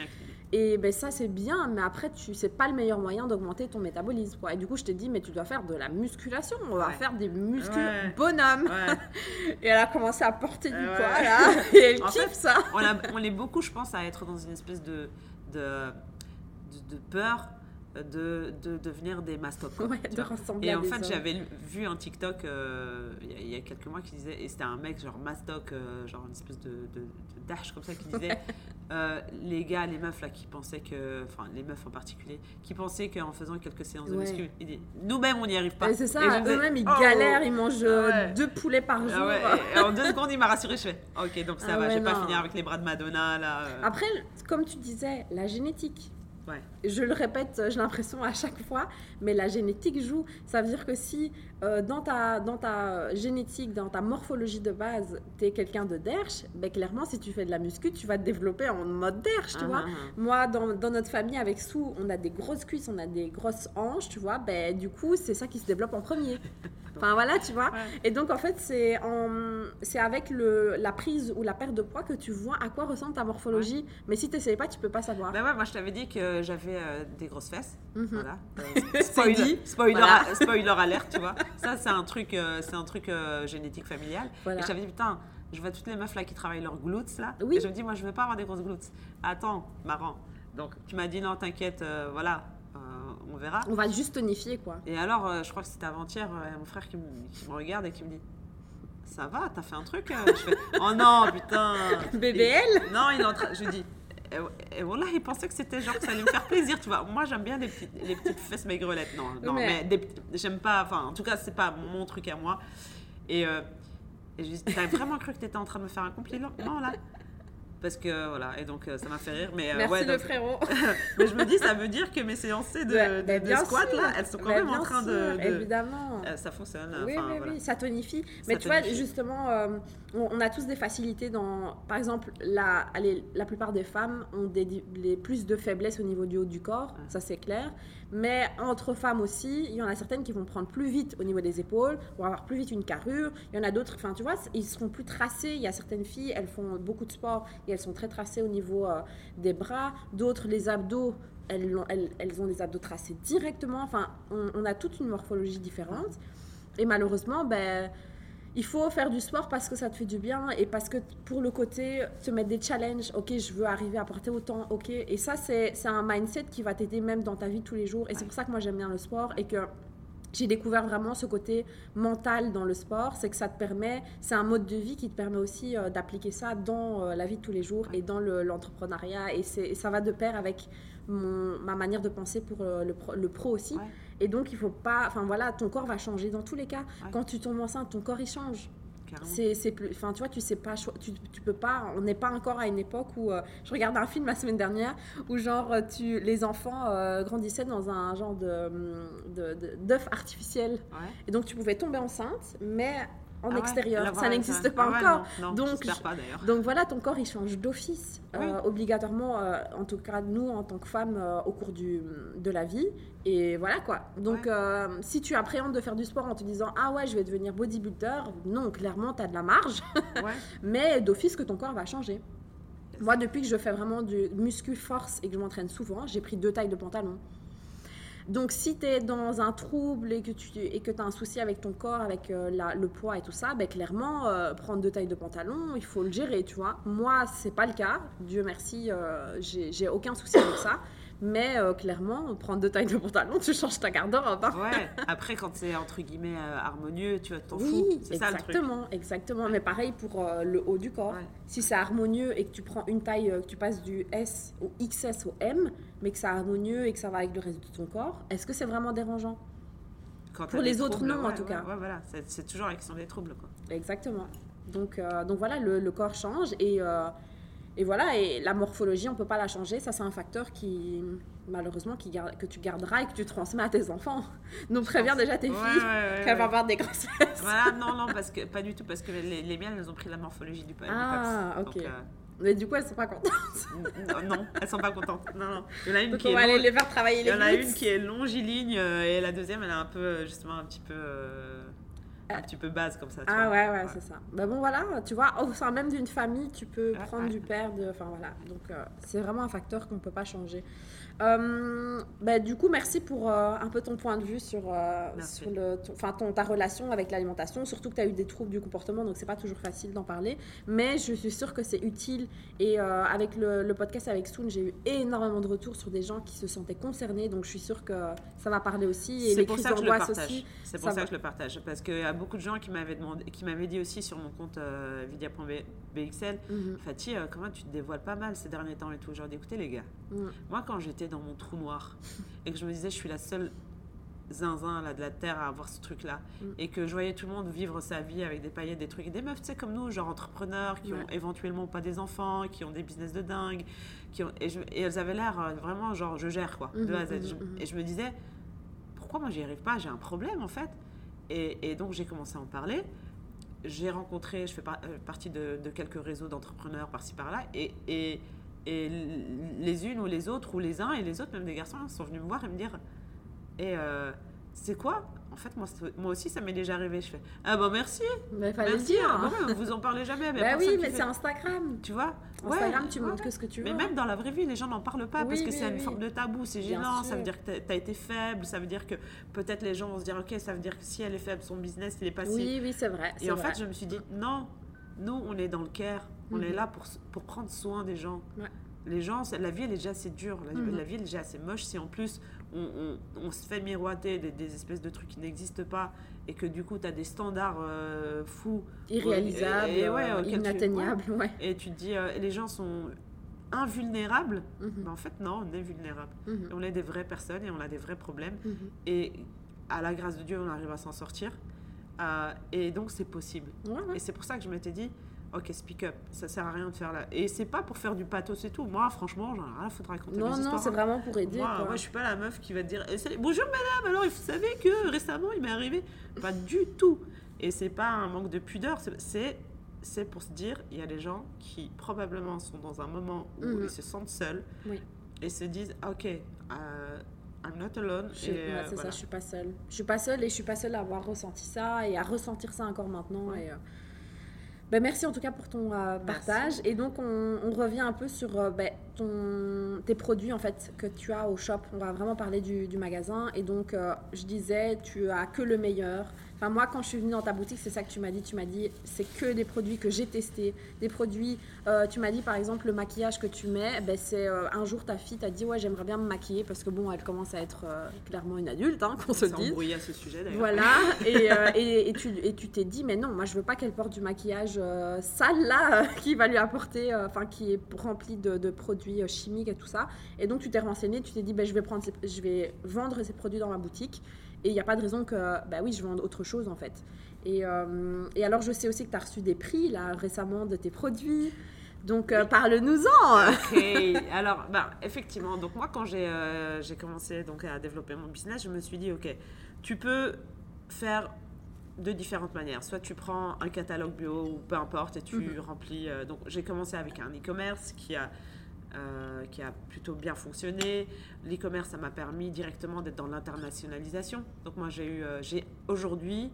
Et ben ça c'est bien, mais après tu c'est pas le meilleur moyen d'augmenter ton métabolisme. Quoi. Et du coup je t'ai dit mais tu dois faire de la musculation, on va faire des muscles bonhomme. <laughs> et elle a commencé à porter du poids là, et elle kiffe ça. On, on, est beaucoup je pense à être dans une espèce de, de, de, peur de, de, devenir des mastocs. de ressembler et en fait, j'avais vu un TikTok euh, il y, a quelques mois qui disait, et c'était un mec genre mastoc, euh, genre une espèce de, de, dash comme ça, qui disait <laughs> Euh, les gars, les meufs là qui pensaient que, enfin les meufs en particulier, qui pensaient qu'en faisant quelques séances de muscu, nous-mêmes on n'y arrive pas. C'est ça, eux-mêmes ils oh, galèrent, ils mangent deux poulets par ah jour. et en deux <laughs> secondes il m'a rassuré, je fais ok donc ça ah va, je vais pas finir avec les bras de Madonna là. Après, comme tu disais, la génétique. Je le répète, j'ai l'impression à chaque fois, mais la génétique joue. Ça veut dire que si euh, dans, ta, dans ta génétique, dans ta morphologie de base, tu es quelqu'un de derche, ben clairement, si tu fais de la muscu, tu vas te développer en mode derche, tu ah, vois. Ah, ah. Moi, dans, dans, notre famille, avec Sou, on a des grosses cuisses, on a des grosses hanches, tu vois. Ben, du coup, c'est ça qui se développe en premier. <laughs> Enfin voilà, tu vois. Et donc en fait, c'est c'est avec le, la prise ou la perte de poids que tu vois à quoi ressemble ta morphologie. Mais si tu pas, tu peux pas savoir. Ben ouais, moi je t'avais dit que j'avais euh, des grosses fesses. Mhm. Voilà. Euh, <laughs> spoiler, spoiler, <laughs> spoiler alerte, tu vois. Ça c'est un truc, euh, c'est un truc génétique familial. Et je t'avais dit putain. Je vois toutes les meufs là qui travaillent leurs glutes là. Oui. Et je me dis, moi, je veux pas avoir des grosses glutes. Attends, marrant. Donc, tu m'as dit, non, t'inquiète, voilà, on verra. On va juste tonifier, quoi. Et alors, euh, je crois que c'était avant-hier, euh, mon frère qui, me regarde et qui me dit Ça va, t'as fait un truc euh? Je fais Oh non, putain <laughs> BBL Non, il est en train. Je lui dis et, voilà, il pensait que c'était genre que ça allait me faire plaisir, tu vois. Moi, j'aime bien les petites, les petites fesses maigrelettes. Non, non, mais, j'aime pas. Enfin, en tout cas, c'est pas mon truc à moi. Et, et je lui dis T'as vraiment cru que t'étais en train de me faire un compliment Non, là? Parce que voilà et donc euh, ça m'a fait rire mais euh, Merci le frérot. <laughs> mais je me dis ça veut dire que mes séances de, de, squat là elles sont quand même en train de, évidemment. Euh, ça fonctionne oui oui, oui ça tonifie. Mais tu vois justement on, a tous des facilités dans par exemple la allez, la plupart des femmes ont des, plus de faiblesses au niveau du haut du corps ça c'est clair. Mais entre femmes aussi, il y en a certaines qui vont prendre plus vite au niveau des épaules, vont avoir plus vite une carrure. Il y en a d'autres, enfin tu vois, ils seront plus tracés. Il y a certaines filles, elles font beaucoup de sport et elles sont très tracées au niveau euh, des bras. D'autres, les abdos, elles, elles, elles, ont les abdos tracés directement. Enfin, on, on, a toute une morphologie différente. Et malheureusement, ben il faut faire du sport parce que ça te fait du bien et parce que pour le côté, te mettre des challenges, ok, je veux arriver à porter autant, ok. Et ça, c'est un mindset qui va t'aider même dans ta vie tous les jours. Et c'est pour ça que moi, j'aime bien le sport et que j'ai découvert vraiment ce côté mental dans le sport, c'est que ça te permet, c'est un mode de vie qui te permet aussi euh, d'appliquer ça dans euh, la vie de tous les jours et dans l'entrepreneuriat. et, ça va de pair avec mon, ma manière de penser pour euh, le, pro, le, pro, aussi. Et donc, il faut pas. Enfin, voilà, ton corps va changer dans tous les cas. Quand tu tombes enceinte, ton corps, il change. C'est plus. Enfin, tu vois, tu sais pas. Tu, tu peux pas. On n'est pas encore à une époque où. Euh, je regardais un film la semaine dernière où, genre, tu, les enfants euh, grandissaient dans un genre de d'œuf de, artificiel. Et donc, tu pouvais tomber enceinte, mais en ah extérieur. ça n'existe pas ah encore. donc, pas, donc voilà, ton corps il change d'office, euh, obligatoirement, euh, en tout cas nous en tant que femmes euh, au cours du, de la vie. Et voilà quoi. Donc si tu appréhendes de faire du sport en te disant ah ouais je vais devenir bodybuilder, non, clairement tu as de la marge, <laughs> mais d'office que ton corps va changer. Moi depuis que je fais vraiment du muscu force et que je m'entraîne souvent, j'ai pris deux tailles de pantalon. Donc, si tu es dans un trouble et que tu et que as un souci avec ton corps, avec euh, le poids et tout ça, ben, clairement, euh, prendre deux tailles de pantalon, il faut le gérer, tu vois. Moi, c'est pas le cas. Dieu merci, euh, j'ai aucun souci avec ça. Mais euh, clairement, prendre deux tailles de pantalon, <laughs> tu changes ta garde-robe. Hein. Ouais, après, quand c'est entre guillemets euh, harmonieux, tu t'en oui, fous. C'est ça le truc. Exactement, Mais pareil pour euh, le haut du corps. Si c'est harmonieux et que tu prends une taille, que tu passes du S au XS au M, mais que c'est harmonieux et que ça va avec le reste de ton corps, est-ce que c'est vraiment dérangeant? Pour les autres, non, en tout cas. Voilà, c'est toujours avec des troubles. Quoi. Exactement. Donc, donc voilà, le, le, corps change et et voilà, et la morphologie, on ne peut pas la changer. Ça, c'est un facteur qui, malheureusement, qui garde, que tu garderas et que tu transmets à tes enfants. <laughs> Donc, préviens déjà tes filles qu'elles vont avoir des. Voilà, non, non, <laughs> parce que, pas du tout, parce que les, les miennes, elles ont pris la morphologie du, ah, ok. Euh, mais du coup, elles sont pas contentes. non, elles sont pas contentes. Non, non. Il y en a une qui on va aller les faire travailler les Il y en a une qui est longiligne euh, et la deuxième, elle est un peu, justement, un petit peu un petit peu base comme ça. Tu ah ouais, ouais, c'est ça. Bah bon, voilà, tu vois, au sein même d'une famille, tu peux prendre du père, de... enfin voilà. Donc, euh, c'est vraiment un facteur qu'on ne peut pas changer. Euh, bah, du coup, merci pour euh, un peu ton point de vue sur, euh, sur le, enfin, ton, ta relation avec l'alimentation. Surtout que tu as eu des troubles du comportement, donc c'est pas toujours facile d'en parler. Mais je suis sûre que c'est utile. Et avec le, le, podcast avec Soon, j'ai eu énormément de retours sur des gens qui se sentaient concernés. Donc je suis sûre que ça va parler aussi. Et les crises d'angoisse aussi. C'est pour ça, que je le partage. Parce qu'il y a beaucoup de gens qui m'avaient demandé, qui m'avaient dit aussi sur mon compte vidia.bxl, mm Fatih, comment tu te dévoiles pas mal ces derniers temps et tout. Genre, écoutez les gars, mm. moi quand j'étais dans mon trou noir et que je me disais, je suis la seule zinzin là, de la terre à avoir ce truc-là. Mm. Et que je voyais tout le monde vivre sa vie avec des paillettes, des trucs. Et des meufs, tu sais, comme nous, genre entrepreneurs, qui ont éventuellement pas des enfants, qui ont des business de dingue. Qui ont, et, elles avaient l'air euh, vraiment, genre, je gère, quoi, de mm-hmm, A à Z. Mm-hmm, mm-hmm. et je me disais, pourquoi moi j'y arrive pas? J'ai un problème, en fait. Et, et donc j'ai commencé à en parler. J'ai rencontré, je fais euh, partie de, de, quelques réseaux d'entrepreneurs par-ci par-là. Et, et et les unes ou les autres, ou les uns et les autres, même des garçons, sont venus me voir et me dire Et euh, c'est quoi? En fait, moi, moi aussi, ça m'est déjà arrivé. Je fais Ah bon, merci Mais fallait le dire hein. Vous en parlez jamais. Mais bah oui, mais c'est Instagram. Tu vois? Instagram, tu montres que ce que tu veux. Mais même dans la vraie vie, les gens n'en parlent pas parce que c'est une forme de tabou. C'est gênant. Ça veut dire que tu as été faible. Ça veut dire que peut-être les gens vont se dire Ok, ça veut dire que si elle est faible, son business, il est pas si. Oui, oui, c'est vrai. Et en fait, je me suis dit Non, nous, on est dans le care. On est mhm. là pour, pour prendre soin des gens. Ouais les gens, la vie elle est déjà assez dure, la, mhm. vie elle est déjà assez moche. Si en plus on, se fait miroiter des, espèces de trucs qui n'existent pas et que du coup tu as des standards euh, fous, irréalisables, et, euh, inatteignables, et tu te dis euh, les gens sont invulnérables, mhm. mais en fait non, on est vulnérable. On est des vraies personnes et on a des vrais problèmes et à la grâce de Dieu on arrive à s'en sortir et donc c'est possible. Et c'est pour ça que je m'étais dit ok, speak up, ça sert à rien de faire là. Et c'est pas pour faire du pathos et tout. Moi, franchement, j'en ai rien à foutre raconter Non, non, c'est vraiment pour aider. Moi, moi, je suis pas la meuf qui va te dire eh, Bonjour madame, alors vous savez que récemment il m'est arrivé. Pas du tout. Et c'est pas un manque de pudeur, c'est c'est pour se dire il y a des gens qui probablement sont dans un moment où mhm. ils se sentent seuls et se disent ok euh, I'm not alone c'est euh, ça je suis pas seule je suis pas seule et je suis pas seule à avoir ressenti ça et à ressentir ça encore maintenant et euh, ben, merci en tout cas pour ton euh, partage. Et donc, on, revient un peu sur euh, ben, ton, tes produits en fait que tu as au shop. On va vraiment parler du, du magasin. Et donc, euh, je disais, tu as que le meilleur. Enfin, moi, quand je suis venue dans ta boutique, c'est ça que tu m'as dit. Tu m'as dit, c'est que des produits que j'ai testés. Des produits, euh, tu m'as dit par exemple, le maquillage que tu mets, ben, c'est euh, un jour ta fille t'a dit, ouais, j'aimerais bien me maquiller parce que bon, elle commence à être euh, clairement une adulte, hein, qu'on se dise. à ce sujet d'ailleurs. Voilà. <laughs> et, et, et, tu et tu t'es dit, mais non, moi, je veux pas qu'elle porte du maquillage sale là, <laughs> qui va lui apporter, enfin, qui est rempli de, de, produits chimiques et tout ça. Et donc, tu t'es renseigné, tu t'es dit, ben, je vais prendre, je vais vendre ces produits dans ma boutique. Et il n'y a pas de raison que, bah oui, je vende autre chose en fait. Et, euh, et alors, je sais aussi que tu as reçu des prix là récemment de tes produits. Donc, euh, parle-nous-en. Ok. Alors, bah, effectivement, donc moi, quand j'ai euh, j'ai commencé donc, à développer mon business, je me suis dit, ok, tu peux faire de différentes manières. Soit tu prends un catalogue bio ou peu importe et tu mhm. remplis. donc, j'ai commencé avec un e-commerce qui a euh, qui a plutôt bien fonctionné. L'e-commerce, ça m'a permis directement d'être dans l'internationalisation. Donc moi, j'ai eu, euh, j'ai aujourd'hui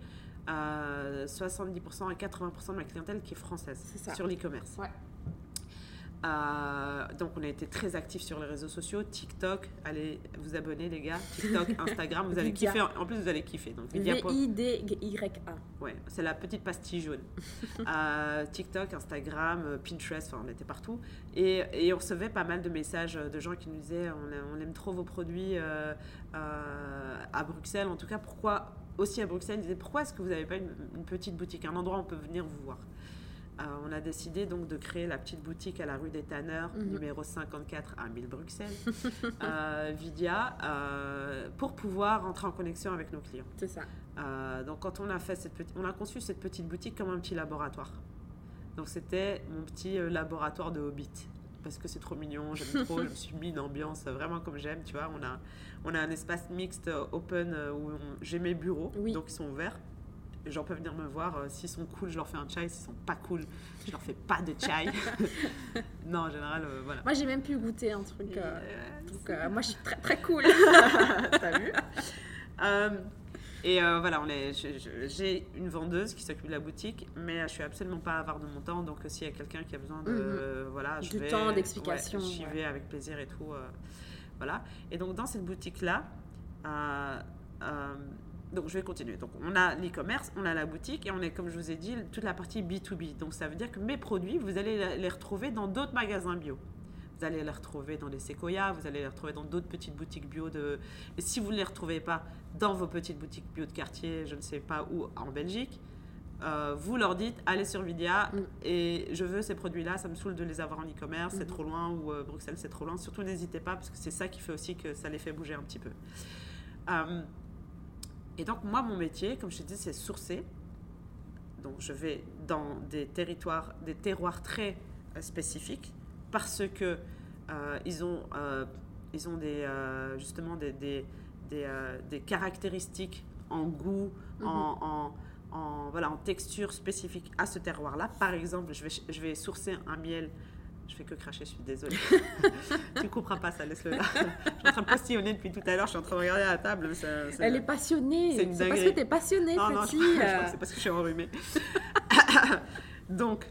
70% euh, à 80% de ma clientèle qui est française sur l'e-commerce. Ouais. Euh, donc, on a été très actifs sur les réseaux sociaux. TikTok, allez vous abonner, les gars. TikTok, <laughs> Instagram, vous allez kiffer. En plus, vous allez kiffer. Donc, V-I-D-Y-A. Ouais, c'est la petite pastille jaune. <laughs> Euh, TikTok, Instagram, euh, Pinterest, enfin, on était partout. Et, et, on recevait pas mal de messages de gens qui nous disaient on, aime trop vos produits à Bruxelles. En tout cas, pourquoi aussi à Bruxelles, ils disaient pourquoi est-ce que vous n'avez pas une, une petite boutique, un endroit où on peut venir vous voir? Euh, on a décidé donc de créer la petite boutique à la rue des Tanneurs, mhm. numéro 54 à 1000 Bruxelles, <laughs> euh, Vidia, euh, pour pouvoir entrer en connexion avec nos clients. C'est ça. donc quand on a fait cette petite, on a conçu cette petite boutique comme un petit laboratoire. Donc c'était mon petit laboratoire de Hobbit parce que c'est trop mignon, j'aime <laughs> trop, je me suis mis une ambiance vraiment comme j'aime, tu vois. On a, on a un espace mixte open où j'ai mes bureaux, donc ils sont ouverts. Les gens peuvent venir me voir. Euh, s'ils sont cool, je leur fais un chai. S'ils sont pas cool, je leur fais pas de chai. <laughs> non, en général, euh, voilà. Moi, j'ai même pu goûter un truc. Euh, donc, moi, je suis très, très cool. <laughs> T'as vu? Et voilà, j'ai une vendeuse qui s'occupe de la boutique, mais je suis absolument pas avare de mon temps. Donc, s'il y a quelqu'un qui a besoin de. Mhm. voilà, je du temps, d'explication. J'y vais avec plaisir et tout. voilà. Et donc, dans cette boutique-là, donc je vais continuer. Donc on a l'e-commerce, on a la boutique et on est, comme je vous ai dit, toute la partie B2B. Donc ça veut dire que mes produits, vous allez les retrouver dans d'autres magasins bio. Vous allez les retrouver dans les Sequoia, vous allez les retrouver dans d'autres petites boutiques bio. De... Et si vous ne les retrouvez pas dans vos petites boutiques bio de quartier, je ne sais pas où, en Belgique, euh, vous leur dites allez sur Vidia mm. et je veux ces produits-là, ça me saoule de les avoir en e-commerce, c'est mm. trop loin ou euh, Bruxelles c'est trop loin. Surtout n'hésitez pas parce que c'est ça qui fait aussi que ça les fait bouger un petit peu. Euh, et donc, moi, mon métier, comme je te dis, c'est sourcer. Donc, je vais dans des territoires, des terroirs très euh, spécifiques parce que euh, ils ont, euh, ils ont des, justement des, des, des, caractéristiques en goût, en, mhm. en, en, voilà, en texture spécifique à ce terroir-là. Par exemple, je vais, je vais sourcer un miel je fais que cracher, je suis désolée. <laughs> tu ne comprends pas ça, laisse-le là. je suis en train de postillonner depuis tout à l'heure, je suis en train de regarder la table. Elle est passionnée. C'est parce que tu es passionnée, non, non, je, crois que c'est parce que je suis enrhumée. <laughs> Donc,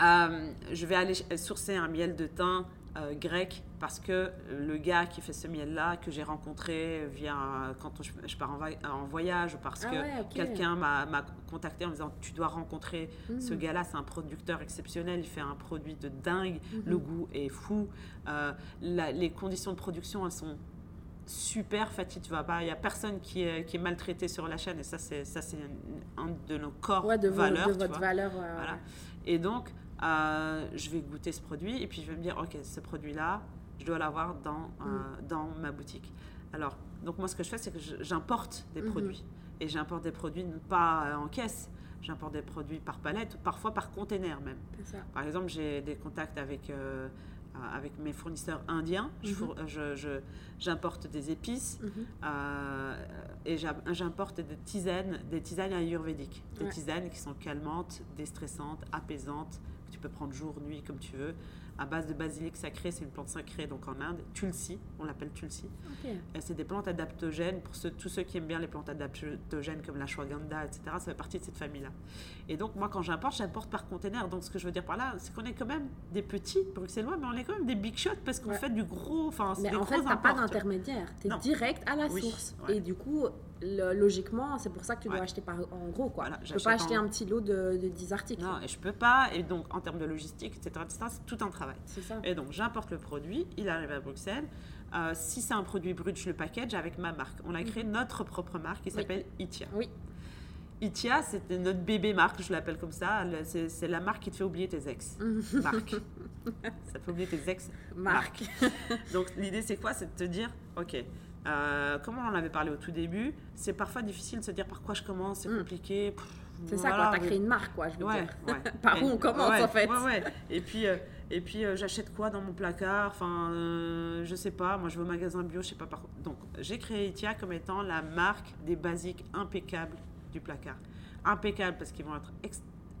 euh, je vais aller sourcer un miel de thym euh, grec parce que le gars qui fait ce miel-là, que j'ai rencontré via quand je, pars en, voyage parce ah que quelqu'un m'a contacté en me disant tu dois rencontrer ce mmh. gars-là, c'est un producteur exceptionnel, il fait un produit de dingue, mmh. le goût est fou, euh, les conditions de production elles sont super Fatih, tu vas pas, il y a personne qui est, qui est maltraité sur la chaîne et ça c'est ça c'est un, de nos corps de valeurs, de votre valeur. voilà. Et donc euh, je vais goûter ce produit et puis je vais me dire, ok, ce produit-là, je dois l'avoir dans, euh, mm. dans ma boutique. Alors, donc moi, ce que je fais, c'est que j'importe des mm-hmm. produits. Et j'importe des produits pas en caisse, j'importe des produits par palette, parfois par container même. Par exemple, j'ai des contacts avec, euh, avec mes fournisseurs indiens. Mm-hmm. J'importe des épices mm-hmm. et j'importe des tisanes, des tisanes ayurvédiques. Des tisanes qui sont calmantes, déstressantes, apaisantes, tu peux prendre jour, nuit, comme tu veux. À base de basilic sacré, c'est une plante sacrée donc en Inde. Tulsi, on l'appelle tulsi. C'est des plantes adaptogènes. Pour ceux, tous ceux qui aiment bien les plantes adaptogènes comme la shwaganda, etc., ça fait partie de cette famille-là. Et donc, moi, quand j'importe, j'importe par container. Donc, ce que je veux dire par là, c'est qu'on est quand même des petits bruxellois, mais on est quand même des big shots parce qu'on fait du gros. Enfin, mais en fait, tu pas d'intermédiaire. Tu es direct à la source. Et du coup, logiquement, c'est pour ça que tu dois acheter par, en gros. Quoi. Voilà, je peux pas acheter un petit lot de, de, 10 articles. Non, et je peux pas. Et donc, en termes de logistique, etc., c'est tout un travail. Ça. Et donc, j'importe le produit, il arrive à Bruxelles. Euh, si c'est un produit brut, je le package avec ma marque. On a créé mhm. notre propre marque qui s'appelle Itia. Oui. Itia, c'était notre bébé marque, je l'appelle comme ça. C'est la marque qui te fait oublier tes ex. marque. <laughs> ça te fait oublier tes ex. Marque. donc, l'idée, c'est quoi? C'est de te dire, OK, euh, comme on en avait parlé au tout début, c'est parfois difficile de se dire par quoi je commence, c'est mm. compliqué. C'est ça, quand tu as créé une marque, quoi, je veux dire. <laughs> par où on commence, en fait. Et puis, euh, et puis euh, j'achète quoi dans mon placard? Enfin, je sais pas. Moi, je vais au magasin bio, je sais pas par Donc, j'ai créé Itia comme étant la marque des basiques impeccables du placard. Impeccables parce qu'ils vont être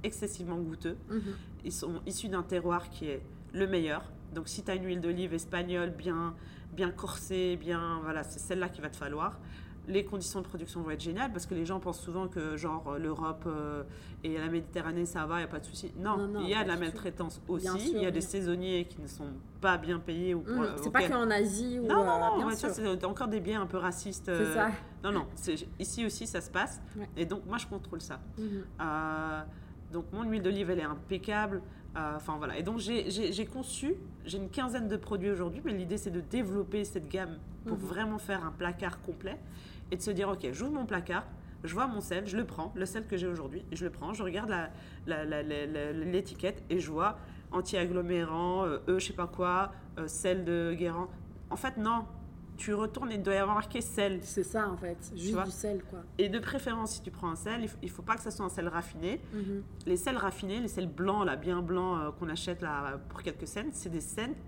excessivement goûteux. Mm-hmm. Ils sont issus d'un terroir qui est le meilleur. Donc, si tu as une huile d'olive espagnole bien bien corsée, bien. Voilà, c'est celle-là qu'il va te falloir. Les conditions de production vont être géniales parce que les gens pensent souvent que, genre, euh, l'Europe euh, et la Méditerranée, ça va, il n'y a pas de souci. Non, il y a de la maltraitance aussi. il y a des saisonniers qui ne sont pas bien payés. Ou mmh, c'est pas qu'en Asie ou. Non, non, non, c'est encore des biens un peu racistes. C'est ça. Non, non, ici aussi, ça se passe. Et donc, moi, je contrôle ça. Mmh. Donc, mon huile d'olive, elle est impeccable. Euh, enfin voilà. Et donc j'ai conçu, j'ai une quinzaine de produits aujourd'hui, mais l'idée c'est de développer cette gamme pour mhm. vraiment faire un placard complet et de se dire ok, j'ouvre mon placard, je vois mon sel, je le prends, le sel que j'ai aujourd'hui, je le prends, je regarde l'étiquette et je vois anti-agglomérant, euh, E, je sais pas quoi, euh, sel de Guérand. En fait, non. Tu retournes et il doit y avoir marqué sel. C'est ça en fait, juste du sel quoi. Et de préférence, si tu prends un sel, il ne faut, pas que ce soit un sel raffiné. Mhm. Les sels raffinés, les sels blancs, là, bien blancs euh, qu'on achète là, pour quelques cents, c'est des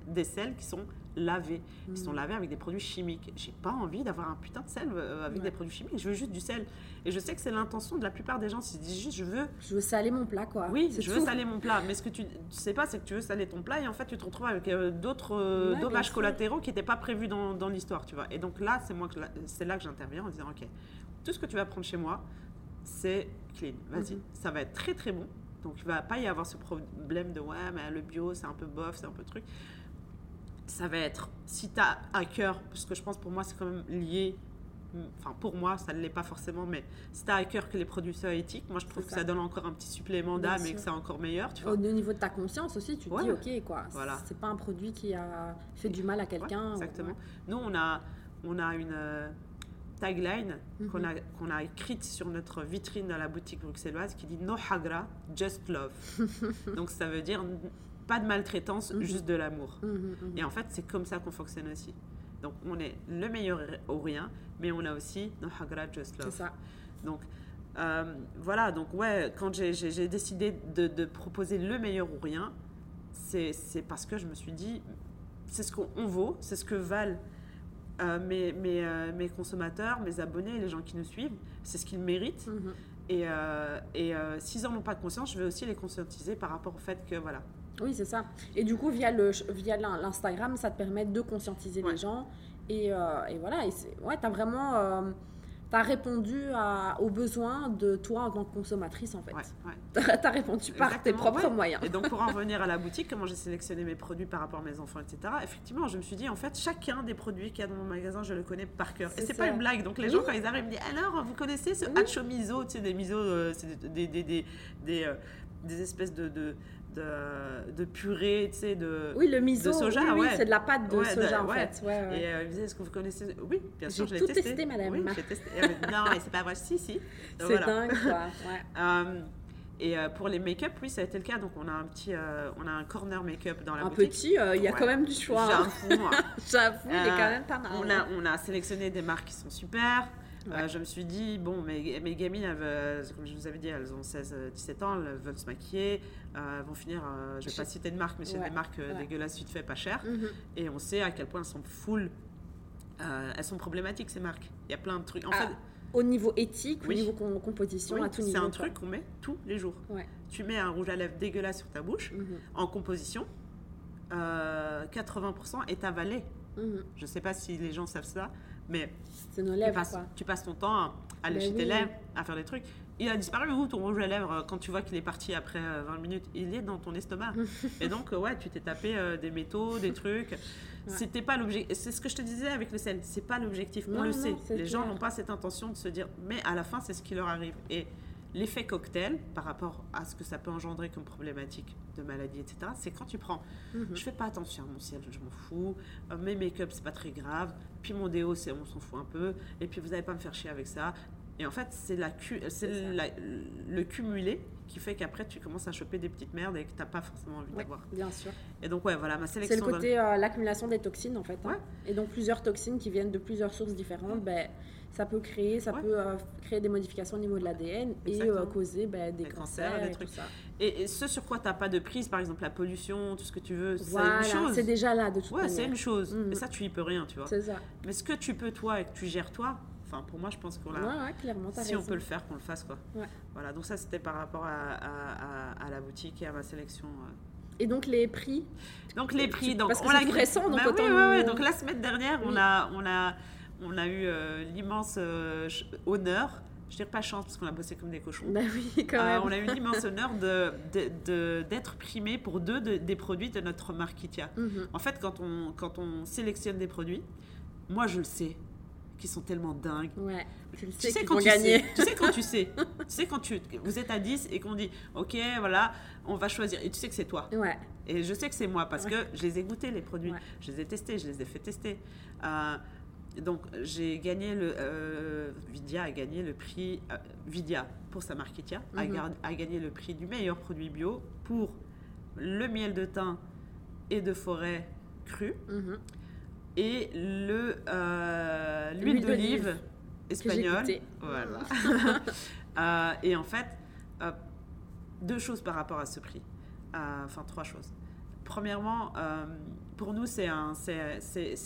des sels qui sont lavés, qui sont Mhm. lavés avec des produits chimiques. J'ai pas envie d'avoir un putain de sel euh, avec Ouais. des produits chimiques, je veux juste du sel. Et je sais que c'est l'intention de la plupart des gens, ils se disent juste je veux Je veux saler mon plat quoi. oui, je veux saler mon plat. Mais ce que tu ne sais pas, c'est que tu veux saler ton plat et en fait, tu te retrouves avec euh, d'autres euh, Ouais, dommages collatéraux qui n'étaient pas prévus dans, dans l'histoire, tu vois. Et donc là, c'est moi que c'est là que j'interviens en disant, ok, tout ce que tu vas prendre chez moi, c'est clean. Vas-y, Mhm. ça va être très très bon. Donc il va pas y avoir ce problème de ouais, mais le bio, c'est un peu bof, c'est un peu truc. Ça va être, si tu as à cœur, parce que je pense pour moi, c'est quand même lié. Enfin, pour moi, ça ne l'est pas forcément, mais si tu as à cœur que les produits soient éthiques, moi je trouve que ça. ça donne encore un petit supplément d'âme et que c'est encore meilleur, tu vois. Au niveau de ta conscience aussi, tu te Ouais. dis ok quoi. Voilà. C'est pas un produit qui a fait du mal à quelqu'un. Ouais, ou- exactement. ouais. Nous, on a, on a une euh, tagline Mhm. qu'on a, qu'on a écrite sur notre vitrine dans la boutique bruxelloise qui dit No hagra, just love. <laughs> Donc ça veut dire pas de maltraitance, Mhm. juste de l'amour. Mhm, mhm. Et en fait, c'est comme ça qu'on fonctionne aussi. Donc on est le meilleur au rien, mais on a aussi No hagra, just C'est love. ça. Donc euh, voilà, donc ouais, quand j'ai- décidé de, de proposer le meilleur ou rien, c'est c'est parce que je me suis dit, c'est ce qu'on on vaut, c'est ce que valent euh, mes, mes, euh, mes consommateurs, mes abonnés, les gens qui nous suivent, c'est ce qu'ils méritent. Et, et s'ils en ont pas conscience, je vais aussi les conscientiser par rapport au fait que voilà. Oui, c'est ça. Et du coup, via le via l'in- l'Instagram, ça te permet de conscientiser Ouais. les gens. Et, euh, et voilà, et ouais, tu as vraiment euh, répondu à- aux besoins de toi en tant que consommatrice, en fait. Ouais, ouais. <laughs> Tu as répondu par tes propres moyens. Et donc, pour en <laughs> revenir à la boutique, comment j'ai sélectionné mes produits par rapport à mes enfants, etc., effectivement, je me suis dit, en fait, chacun des produits qu'il y a dans mon magasin, je le connais par cœur. Et C'est pas une blague. Donc, les Oui. gens, quand ils arrivent, ils me disent, alors, vous connaissez ce Oui. hacho miso? Tu sais, des miso, euh, c'est des, des, des, des, euh, des espèces de, de, de, de purée, tu sais, de. Oui, le miso, de soja, oui, oui, ouais. c'est de la pâte de Ouais, de- soja, en ouais. fait. Et euh, ils me disaient, est-ce que vous connaissez Oui, bien sûr, J'ai je l'ai tout testé. testé, madame. Oui, j'ai testé. Et elle me dit, non, mais c'est pas vrai. Si, si. C'est voilà. dingue, quoi. <laughs> Euh, et euh, pour les make-up, oui, ça a été le cas. Donc, on a un petit, euh, on a un corner make-up dans la Un boutique. petit, euh, il y a Ouais. quand même du choix. hein. J'avoue. hein. <laughs> J'avoue, il est Euh, quand même pas mal. on, a, on a sélectionné des marques qui sont super. Euh, je me suis dit, bon, mes, mes gamines, elles comme je vous avais dit, elles ont 16-17 ans, elles veulent se maquiller, euh, elles vont finir, euh, je vais Chez- pas citer de marque, mais c'est Ouais, des marques euh, ouais. dégueulasses vite fait, pas chères. Mhm. Et on sait à quel point elles sont full. euh, elles sont problématiques, ces marques. Il y a plein de trucs. En Ah, fait, Au niveau éthique, Oui. au niveau com- composition, oui, à tout c'est niveau. un quoi. truc qu'on met tous les jours. Ouais. Tu mets un rouge à lèvres dégueulasse sur ta bouche, Mhm. en composition, euh, 80% est avalé. Mhm. Je sais pas si les gens savent ça, mais tu lèvres, passes, tu passes ton temps à, à Ben lécher tes oui. lèvres, à faire des trucs. Il a disparu où ton rouge à lèvres euh, quand tu vois qu'il est parti après euh, 20 minutes? Il est dans ton estomac. <laughs> Et donc, euh, ouais, tu t'es tapé euh, des métaux, des trucs. C'était pas l'objectif. C'est ce que je te disais avec le sel. C'est pas l'objectif. On Non, le non, sait. Les gens n'ont pas cette intention de se dire, mais à la fin, c'est ce qui leur arrive. Et l'effet cocktail, par rapport à ce que ça peut engendrer comme problématique de maladie, etc., c'est quand tu prends Mhm. je fais pas attention à mon ciel, je m'en fous. Euh, mes make-up, c'est pas très grave. Puis mon déo, c'est on s'en fout un peu. Et puis vous n'allez pas me faire chier avec ça. Et en fait, c'est c'est C'est la- le cumulé qui fait qu'après tu commences à choper des petites merdes et que t'as pas forcément envie Ouais, d'avoir. bien sûr. Et donc ouais, voilà ma C'est sélection. le dans- côté euh, l'accumulation des toxines en fait. hein. Et donc plusieurs toxines qui viennent de plusieurs sources différentes, ben, ça peut créer, ça Ouais. peut euh, créer des modifications au niveau de l'ADN et euh, causer ben, des, Des cancers, cancers, des et trucs. tout ça. Et, et ce sur quoi t'as pas de prise, par exemple la pollution, tout ce que tu veux, c'est une chose. c'est déjà là de toute Ouais, c'est une chose. Mhm. Et ça, tu y peux rien, tu vois. C'est ça. Mais ce que tu peux toi et que tu gères toi, enfin pour moi, je pense qu'on a. Ouais, ouais, clairement, si on peut le faire, qu'on le fasse quoi. Ouais. Voilà, donc ça c'était par rapport à, à- à- à la boutique et à ma sélection. euh. Et donc les prix, Donc les Tu- prix, donc parce que on c'est l'a tout récent, donc Bah autant oui, nous- Donc la semaine dernière, on a, on a, on a eu euh, l'immense euh, honneur. Je dirais pas chance parce qu'on a bossé comme des cochons. bah oui, quand Euh, on a eu <laughs> l'immense honneur de, d'être primé pour deux de- des produits de notre marque Kitia. Mhm. En fait, quand on, quand on sélectionne des produits, moi je le sais, qui sont tellement dingues. Ouais, tu le Tu sais quand vont tu gagner. sais, tu sais quand tu sais, <laughs> tu sais quand tu, vous êtes à 10 et qu'on dit, ok, voilà, on va choisir, et tu sais que c'est toi. Ouais, Et je sais que c'est moi parce que je les ai goûtés, les produits. Ouais. Je les ai testés, je les ai fait tester. Euh, donc, j'ai gagné le. euh, Vidia a gagné le prix. euh, Vidia, pour sa marque Kitia, a, Mhm. gar- a gagné le prix du meilleur produit bio pour le miel de thym et de forêt cru mhm. et le, euh, d'olive espagnol. Voilà. <laughs> Euh, et en fait, deux choses par rapport à ce prix. Enfin, trois choses. Premièrement, pour nous, c'est un,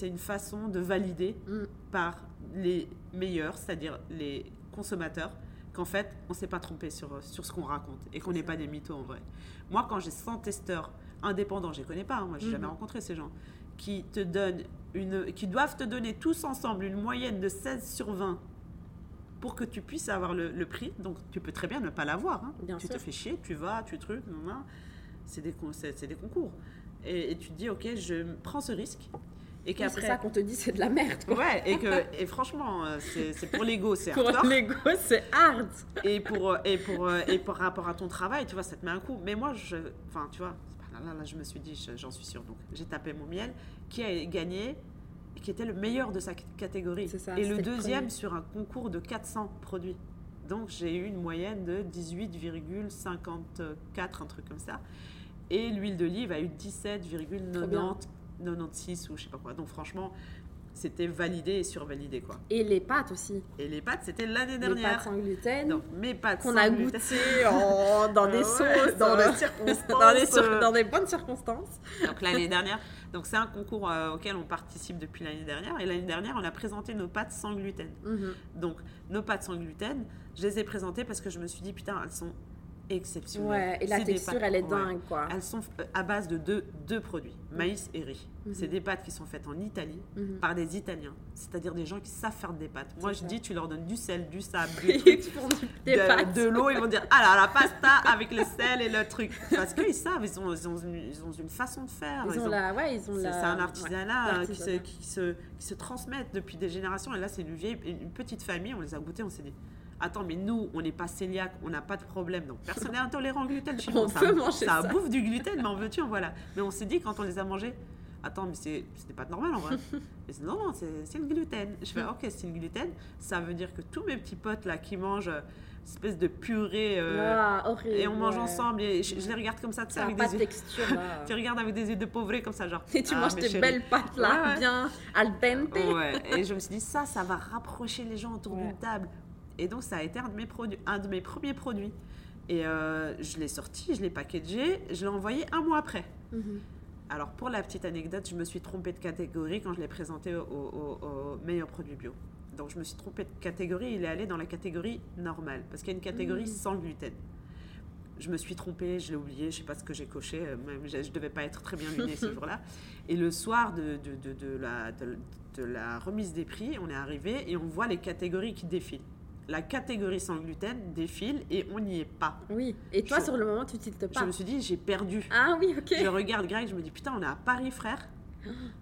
une façon de valider mm. par les meilleurs, c'est-à-dire les consommateurs, qu'en fait, on ne s'est pas trompé sur, sur ce qu'on raconte et qu'on n'est pas des mythos en vrai. Moi, quand j'ai 100 testeurs indépendants, je ne les connais pas, hein, moi, je n'ai jamais mm-hmm. rencontré ces gens, qui te donnent une, qui doivent te donner tous ensemble une moyenne de 16 sur 20 pour que tu puisses avoir le, prix. Donc, tu peux très bien ne pas l'avoir. Hein. Tu te fais chier, tu vas, tu trucs, c'est des, c'est des concours. Et, tu te dis, ok, je prends ce risque. Et qu'après. c'est ça qu'on te dit, c'est de la merde. Ouais, et, que, <laughs> et franchement, euh, c'est pour l'ego, c'est Pour l'ego, c'est hard. Et pour, euh, et, pour, euh, et par rapport à ton travail, tu vois, ça te met un coup. Mais moi, je. Enfin, tu vois, là, là, je me suis dit, j'en suis sûre. Donc, j'ai tapé mon miel, qui a gagné qui était le meilleur de sa catégorie. et le deuxième sur un concours de 400 produits. Donc j'ai eu une moyenne de 18,54, un truc comme ça. Et l'huile d'olive a eu 17,96 ou je sais pas quoi. Donc franchement, c'était validé et survalidé quoi. Et les pâtes aussi. Et les pâtes, c'était l'année dernière. Les pâtes sans gluten. Donc mes pâtes qu'on a goûté dans des sauces, dans des circonstances, dans, des, bonnes circonstances. Donc l'année dernière. Donc c'est un concours euh, auquel on participe depuis l'année dernière. Et l'année dernière, on a présenté nos pâtes sans gluten. Mhm. Donc nos pâtes sans gluten, je les ai présentées parce que je me suis dit putain, elles sont exceptionnelles. Ouais, et la texture, elle est dingue, quoi. Elles sont euh, à base de deux, deux produits, maïs et riz. Mhm. C'est des pâtes qui sont faites en Italie mhm. par des Italiens, c'est-à-dire des gens qui savent faire des pâtes. Moi, je dis, tu leur donnes du sel, du sable, <laughs> du de, l'eau, ils vont dire, ah là, la pasta avec le sel et le truc. Parce qu'ils savent, ils ont, ils, ont une, ils ont, une, façon de faire. Ils, ont, la, ouais, ils ont C'est un artisanat qui, se, qui, se, qui, se, transmettent depuis des générations. Et là, c'est une vieille, une petite famille, on les a goûtés, on s'est dit, attends, mais nous, on n'est pas cœliaque, on n'a pas de problème. Donc, personne n'est intolérant au gluten chez. On ça, peut manger ça. Ça bouffe du gluten, mais en veux-tu, voilà. Mais on s'est dit, quand on les a mangés, attends, mais c'était pas normal en vrai. <laughs> non, non, c'est le gluten. Je fais, ok, c'est le gluten. Ça veut dire que tous mes petits potes là qui mangent euh, espèce de purée euh, ah, et on mange ensemble et je, les regarde comme ça, tu sais, avec des texture, <laughs> tu regardes avec des yeux de pauvré comme ça, genre. Et tu ah, manges tes belles pâtes là, bien al dente. Ouais, et je me suis dit, ça, ça va rapprocher les gens autour d'une table. Et donc, ça a été un de mes, produits, un de mes premiers produits. Et euh, je l'ai sorti, je l'ai packagé, je l'ai envoyé un mois après. Mhm. Alors, pour la petite anecdote, je me suis trompée de catégorie quand je l'ai présenté au, meilleur produit bio. Donc, je me suis trompée de catégorie, il est allé dans la catégorie normale, parce qu'il y a une catégorie mmh. sans gluten. Je me suis trompée, je l'ai oublié, je ne sais pas ce que j'ai coché, euh, je ne devais pas être très bien lunée ce <laughs> jour-là. Et le soir de, de, de, la, de la remise des prix, on est arrivé et on voit les catégories qui défilent la catégorie sans gluten défile et on n'y est pas. Oui. Et toi, sur le moment, tu tiltes pas. Je me suis dit, j'ai perdu. Ah oui, ok. Je regarde Greg, je me dis, putain, on est à Paris, frère.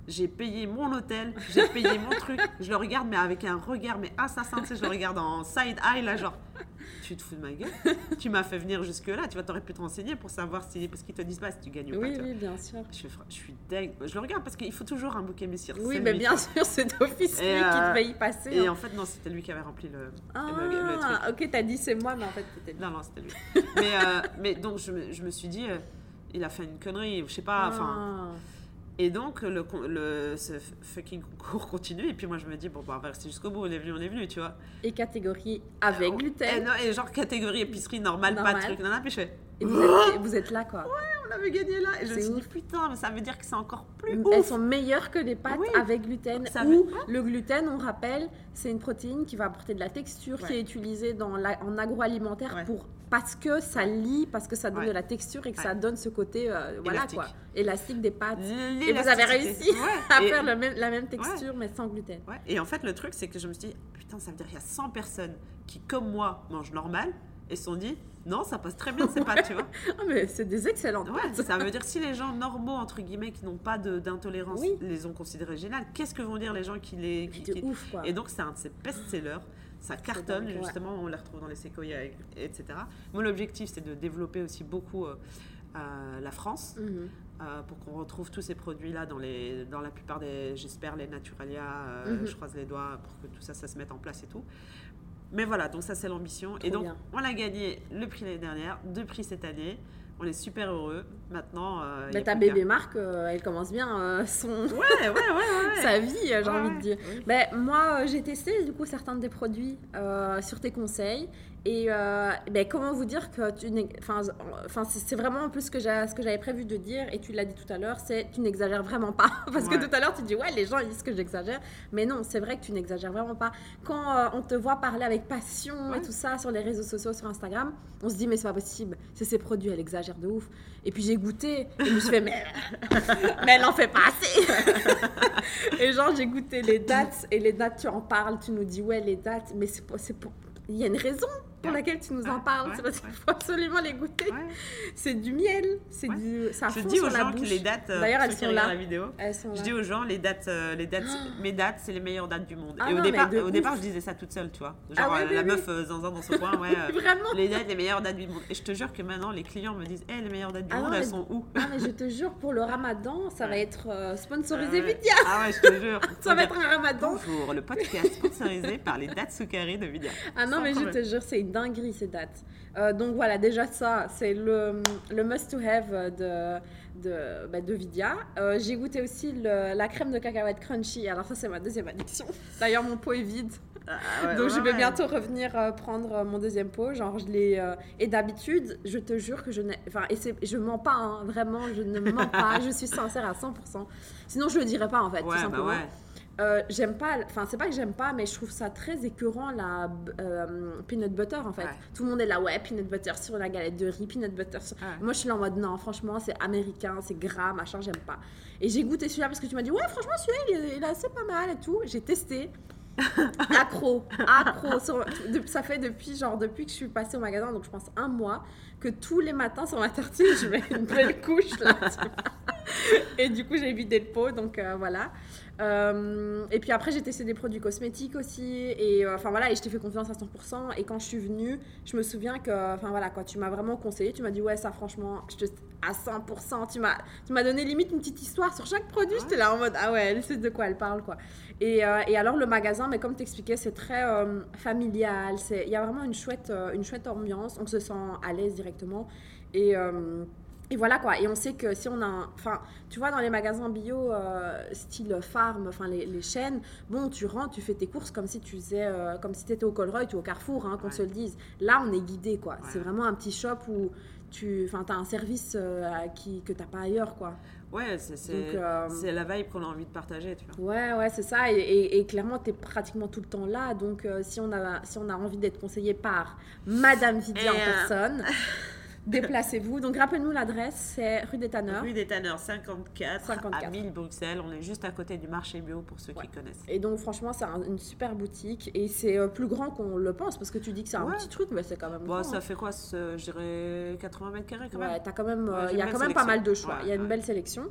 J'ai payé mon hôtel, j'ai payé mon truc. Je le regarde, mais avec un regard, mais assassin, tu sais, je le regarde en side eye, là, genre, tu te fous de ma gueule <laughs> Tu m'as fait venir jusque-là, tu vois, t'aurais pu te renseigner pour savoir si. Parce qu'ils te disent pas si tu gagnes ou pas. Oui, oui, bien sûr. Je, je suis dingue. Je le regarde parce qu'il faut toujours un bouquet messire. Oui, mais bien sûr, c'est d'office lui qui euh, devait y passer. Et hein. en fait, non, c'était lui qui avait rempli le, ah, le, truc. ok, t'as dit c'est moi, mais en fait, c'était lui. Non, non, c'était lui. mais, euh, mais donc, je me, je me suis dit, euh, il a fait une connerie, je sais pas, enfin. Ah. Et donc, le, le, ce fucking <laughs> concours continue. Et puis moi, je me dis, bon, bah, on va rester jusqu'au bout. On est venu, on est venu, tu vois. Et catégorie avec gluten. Et, genre catégorie épicerie normale, pas de truc. Non, non, puis je fais. Et vous êtes, là, quoi. Ouais, on avait gagné là. Et je me suis dit, putain, mais ça veut dire que c'est encore plus ouf. Elles sont meilleures que les pâtes avec gluten. Ou le gluten, on rappelle, c'est une protéine qui va apporter de la texture, qui est utilisée dans la, en agroalimentaire pour parce que ça lie, parce que ça donne de la texture et que ça donne ce côté euh, voilà quoi, élastique des pâtes. Et vous avez réussi <laughs> à faire la même texture mais sans gluten. Et en fait, le truc, c'est que je me suis dit, putain, ça veut dire qu'il y a 100 personnes qui, comme moi, mangent normal et se sont dit, non, ça passe très bien ces pâtes, tu vois. <laughs> Ah, mais c'est des excellentes pâtes. Ça veut <laughs> dire si les gens normaux, entre guillemets, qui n'ont pas d'intolérance, les ont considérées géniales, qu'est-ce que vont dire les gens qui les. Qui, Ouf, quoi. Et donc, c'est un de ces best-sellers ça cartonne, justement, on les retrouve dans les séquoias, etc. Moi, l'objectif, c'est de développer aussi beaucoup euh, euh, la France, mhm. euh, pour qu'on retrouve tous ces produits-là dans, les, dans la plupart des, j'espère, les Naturalia, mhm. je croise les doigts pour que tout ça, ça se mette en place et tout. Mais voilà, donc ça, c'est l'ambition. Et donc, on a gagné le prix l'année dernière, deux prix cette année. On est super heureux. Maintenant. Euh, mais ta bébé Marc, euh, elle commence bien euh, son. Ouais, ouais, ouais, <laughs> Sa vie, j'ai envie de dire. Mais moi, j'ai testé du coup certains de tes produits sur tes conseils. Et euh, ben, comment vous dire que tu enfin, c'est vraiment un peu ce que j'avais prévu de dire et tu l'as dit tout à l'heure, c'est tu n'exagères vraiment pas. <laughs> Parce que tout à l'heure tu dis ouais les gens ils disent que j'exagère, mais non c'est vrai que tu n'exagères vraiment pas. Quand euh, on te voit parler avec passion et tout ça sur les réseaux sociaux, sur Instagram, on se dit mais c'est pas possible, c'est ses produits, elle exagère de ouf. Et puis j'ai goûté et je me suis fait mais, <laughs> mais elle en fait pas assez. <laughs> et genre j'ai goûté les dates et les dates tu en parles, tu nous dis ouais les dates, mais c'est pour il y a une raison pour laquelle tu nous en parles. c'est parce qu'il faut absolument les goûter. C'est du miel, c'est du. Ça je dis aux gens que les dates. Euh, D'ailleurs, elles sont là. La vidéo, je dis aux gens les dates, euh, les dates, mes dates, c'est les meilleures dates du monde. Ah et au départ, au départ, je disais ça toute seule, tu vois. Ah Genre euh, la meuf zinzin dans ce coin, ouais. <laughs> Vraiment. Les dates, les meilleures dates du monde. Et je te jure que maintenant, les clients me disent, hé, les meilleures dates du ah monde, elles sont où? Ah mais je te jure, pour le Ramadan, ça va être sponsorisé Vidia. Ah ouais, je te jure. <laughs> Ça va être un Ramadan. Bonjour, le podcast sponsorisé par les dates Soukari de Vidia. Ah non, mais je te jure, c'est une dinguerie ces dates. Euh, donc voilà, déjà ça, c'est le, le must-to-have de, de, bah, de Vidia. Euh, j'ai goûté aussi la crème de cacahuète crunchy. Alors ça, c'est ma deuxième addiction. <laughs> D'ailleurs, mon pot est vide. Ah, donc je vais bientôt revenir euh, prendre mon deuxième pot. Genre, je l'ai... et d'habitude, je te jure que je n'ai... Enfin, et je mens pas, hein, vraiment, je ne mens pas. <laughs> je suis sincère à 100%. Sinon, je le dirais pas, en fait, tout bah simplement. Euh, j'aime pas, enfin c'est pas que j'aime pas, mais je trouve ça très écœurant la euh, peanut butter en fait. Tout le monde est là, ouais, peanut butter sur la galette de riz, peanut butter sur... Moi je suis là en mode non, franchement c'est américain, c'est gras, machin, j'aime pas. Et j'ai goûté celui-là parce que tu m'as dit, ouais, franchement celui-là il, est assez pas mal et tout. J'ai testé. <laughs> accro, accro. ça fait depuis genre depuis que je suis passée au magasin, donc je pense un mois, que tous les matins sur ma tartine je mets une belle <laughs> couche là. et du coup j'ai vidé le pot, donc euh, voilà. Euh, et puis après, j'ai testé des produits cosmétiques aussi. Et euh, enfin voilà, et je t'ai fait confiance à 100%. Et quand je suis venue, je me souviens que, enfin voilà, quand tu m'as vraiment conseillé, tu m'as dit, ouais, ça franchement, à 100%. Tu m'as, tu m'as donné limite une petite histoire sur chaque produit. J'étais là en mode, ah ouais, elle sait de quoi elle parle, quoi. Et, euh, et alors, le magasin, mais comme t'expliquais, c'est très familial. Il y a vraiment une chouette, une chouette ambiance. On se sent à l'aise directement. Et. Et voilà quoi. Et on sait que si on a. Enfin, tu vois, dans les magasins bio, euh, style farm, enfin les, chaînes, bon, tu rentres, tu fais tes courses comme si tu faisais. Euh, comme si tu étais au Colruyt ou au Carrefour, hein, qu'on se le dise. Là, on est guidé quoi. C'est vraiment un petit shop où tu enfin, as un service euh, qui, que tu n'as pas ailleurs quoi. Ouais, c'est la vibe qu'on a envie de partager, tu vois. Ouais, ouais, c'est ça. Et, et, clairement, tu es pratiquement tout le temps là. Donc, si, on a, si on a envie d'être conseillé par Madame Vidia en personne, <laughs> Déplacez-vous. Donc, rappelez-nous l'adresse, c'est rue des Tanneurs. Rue des Tanneurs, 54, 54, à 1000 Bruxelles. On est juste à côté du marché bio pour ceux qui connaissent. Et donc, franchement, c'est une super boutique et c'est euh, plus grand qu'on le pense parce que tu dis que c'est un petit truc, mais c'est quand même. Bon, ça hein. fait quoi Je dirais 80 mètres carrés quand même? As quand même, euh, il y a quand même pas mal de choix. Il y a une belle sélection.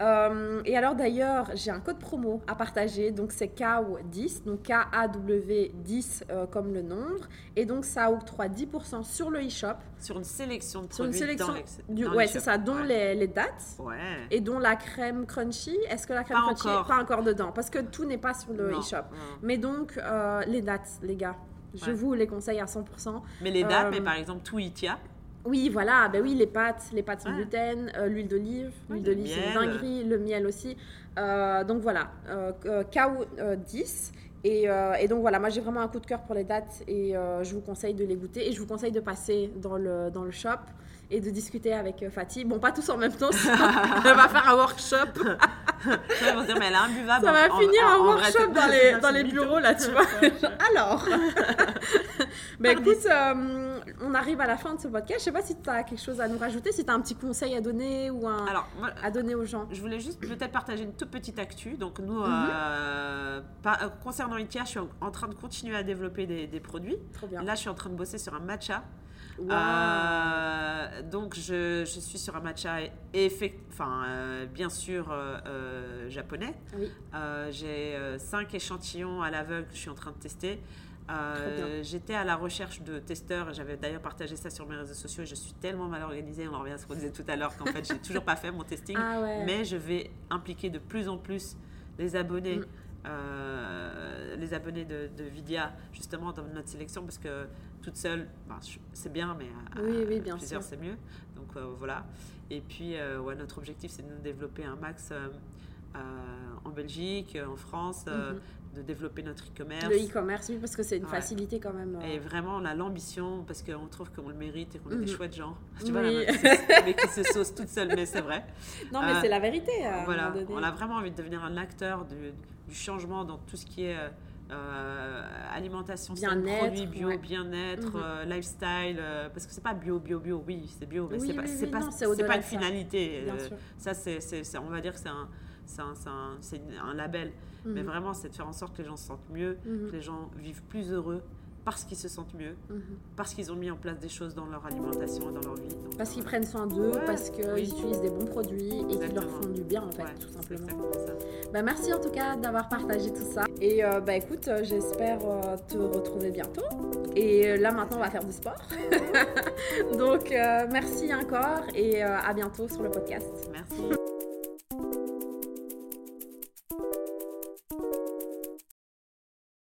Euh, et alors d'ailleurs, j'ai un code promo à partager, donc c'est KAW10, donc K-A-W-10 euh, comme le nombre, et donc ça octroie 10% sur le e-shop. Sur une sélection de produits. Sur une sélection, du, ouais, c'est ça, dont les, les, dates, ouais. et dont la crème crunchy. Est-ce que la crème crunchy encore. pas encore dedans? Parce que tout n'est pas sur le e-shop. Mais donc, euh, les dates, les gars, je vous les conseille à 100%. Mais les dates, mais par exemple, tout tient. Oui, voilà, ben oui, les pâtes, les pâtes sans gluten, euh, l'huile d'olive, l'huile d'olive c'est une dinguerie, le miel aussi. Euh, donc voilà, euh, KO 10. Et, et, donc voilà, moi j'ai vraiment un coup de cœur pour les dates et je vous conseille de les goûter et je vous conseille de passer dans le, dans le shop et de discuter avec Fatih. Bon, pas tous en même temps, <laughs> on va faire un workshop. <laughs> Ça va dire, mais elle est imbuvable. Ça va finir un workshop dans, les, dans les bureaux là, tu vois. <laughs> Alors, ben écoute, on arrive à la fin de ce podcast. Je sais pas si tu as quelque chose à nous rajouter, si tu as un petit conseil à donner ou un, à donner aux gens. Je voulais juste peut-être partager une toute petite actu. Donc, nous, mhm. euh, euh, concernant Ikea, je suis en, train de continuer à développer des, produits. Là, je suis en train de bosser sur un matcha. Euh, donc je, suis sur un matcha enfin, bien sûr japonais. J'ai cinq échantillons à l'aveugle que je suis en train de tester. Euh, j'étais à la recherche de testeurs. J'avais d'ailleurs partagé ça sur mes réseaux sociaux. Je suis tellement mal organisée. On en revient à ce qu'on disait tout à l'heure qu'en fait, j'ai toujours pas fait mon testing. Ah Mais je vais impliquer de plus en plus les abonnés. Mm. Euh, les abonnés de, de, Vidia justement dans notre sélection parce que toute seule c'est bien mais à, plusieurs c'est mieux donc voilà. Et puis, ouais, notre objectif, c'est de développer un max en Belgique, en France, mhm de développer notre e-commerce. Le e-commerce, oui, parce que c'est une facilité quand même. Et euh. vraiment, on a l'ambition, parce qu'on trouve qu'on le mérite et qu'on est des mhm. chouettes gens. <laughs> Tu vois, oui. mais qui se sauce toute seule, mais c'est vrai. Non, mais c'est la vérité. voilà, on a vraiment envie de devenir un acteur du, du changement dans tout ce qui est euh, alimentation, produits bio, bien-être, mhm. euh, lifestyle, parce que c'est pas bio, bio, bio, oui, c'est bio, mais c'est pas, c'est pas, c'est pas une finalité. ça, c'est, on va dire que c'est un, un, un, label. Mais mhm. vraiment, c'est de faire en sorte que les gens se sentent mieux, mhm. que les gens vivent plus heureux parce qu'ils se sentent mieux, mhm. parce qu'ils ont mis en place des choses dans leur alimentation et dans leur vie. parce qu'ils prennent soin d'eux, parce qu'ils utilisent des bons produits et qu'ils leur font du bien en fait, tout simplement. Bah, merci en tout cas d'avoir partagé tout ça. Et euh, bah écoute, euh, j'espère euh, te retrouver bientôt. Et là maintenant, on va faire du sport. <laughs> Donc merci encore et à bientôt sur le podcast. Merci.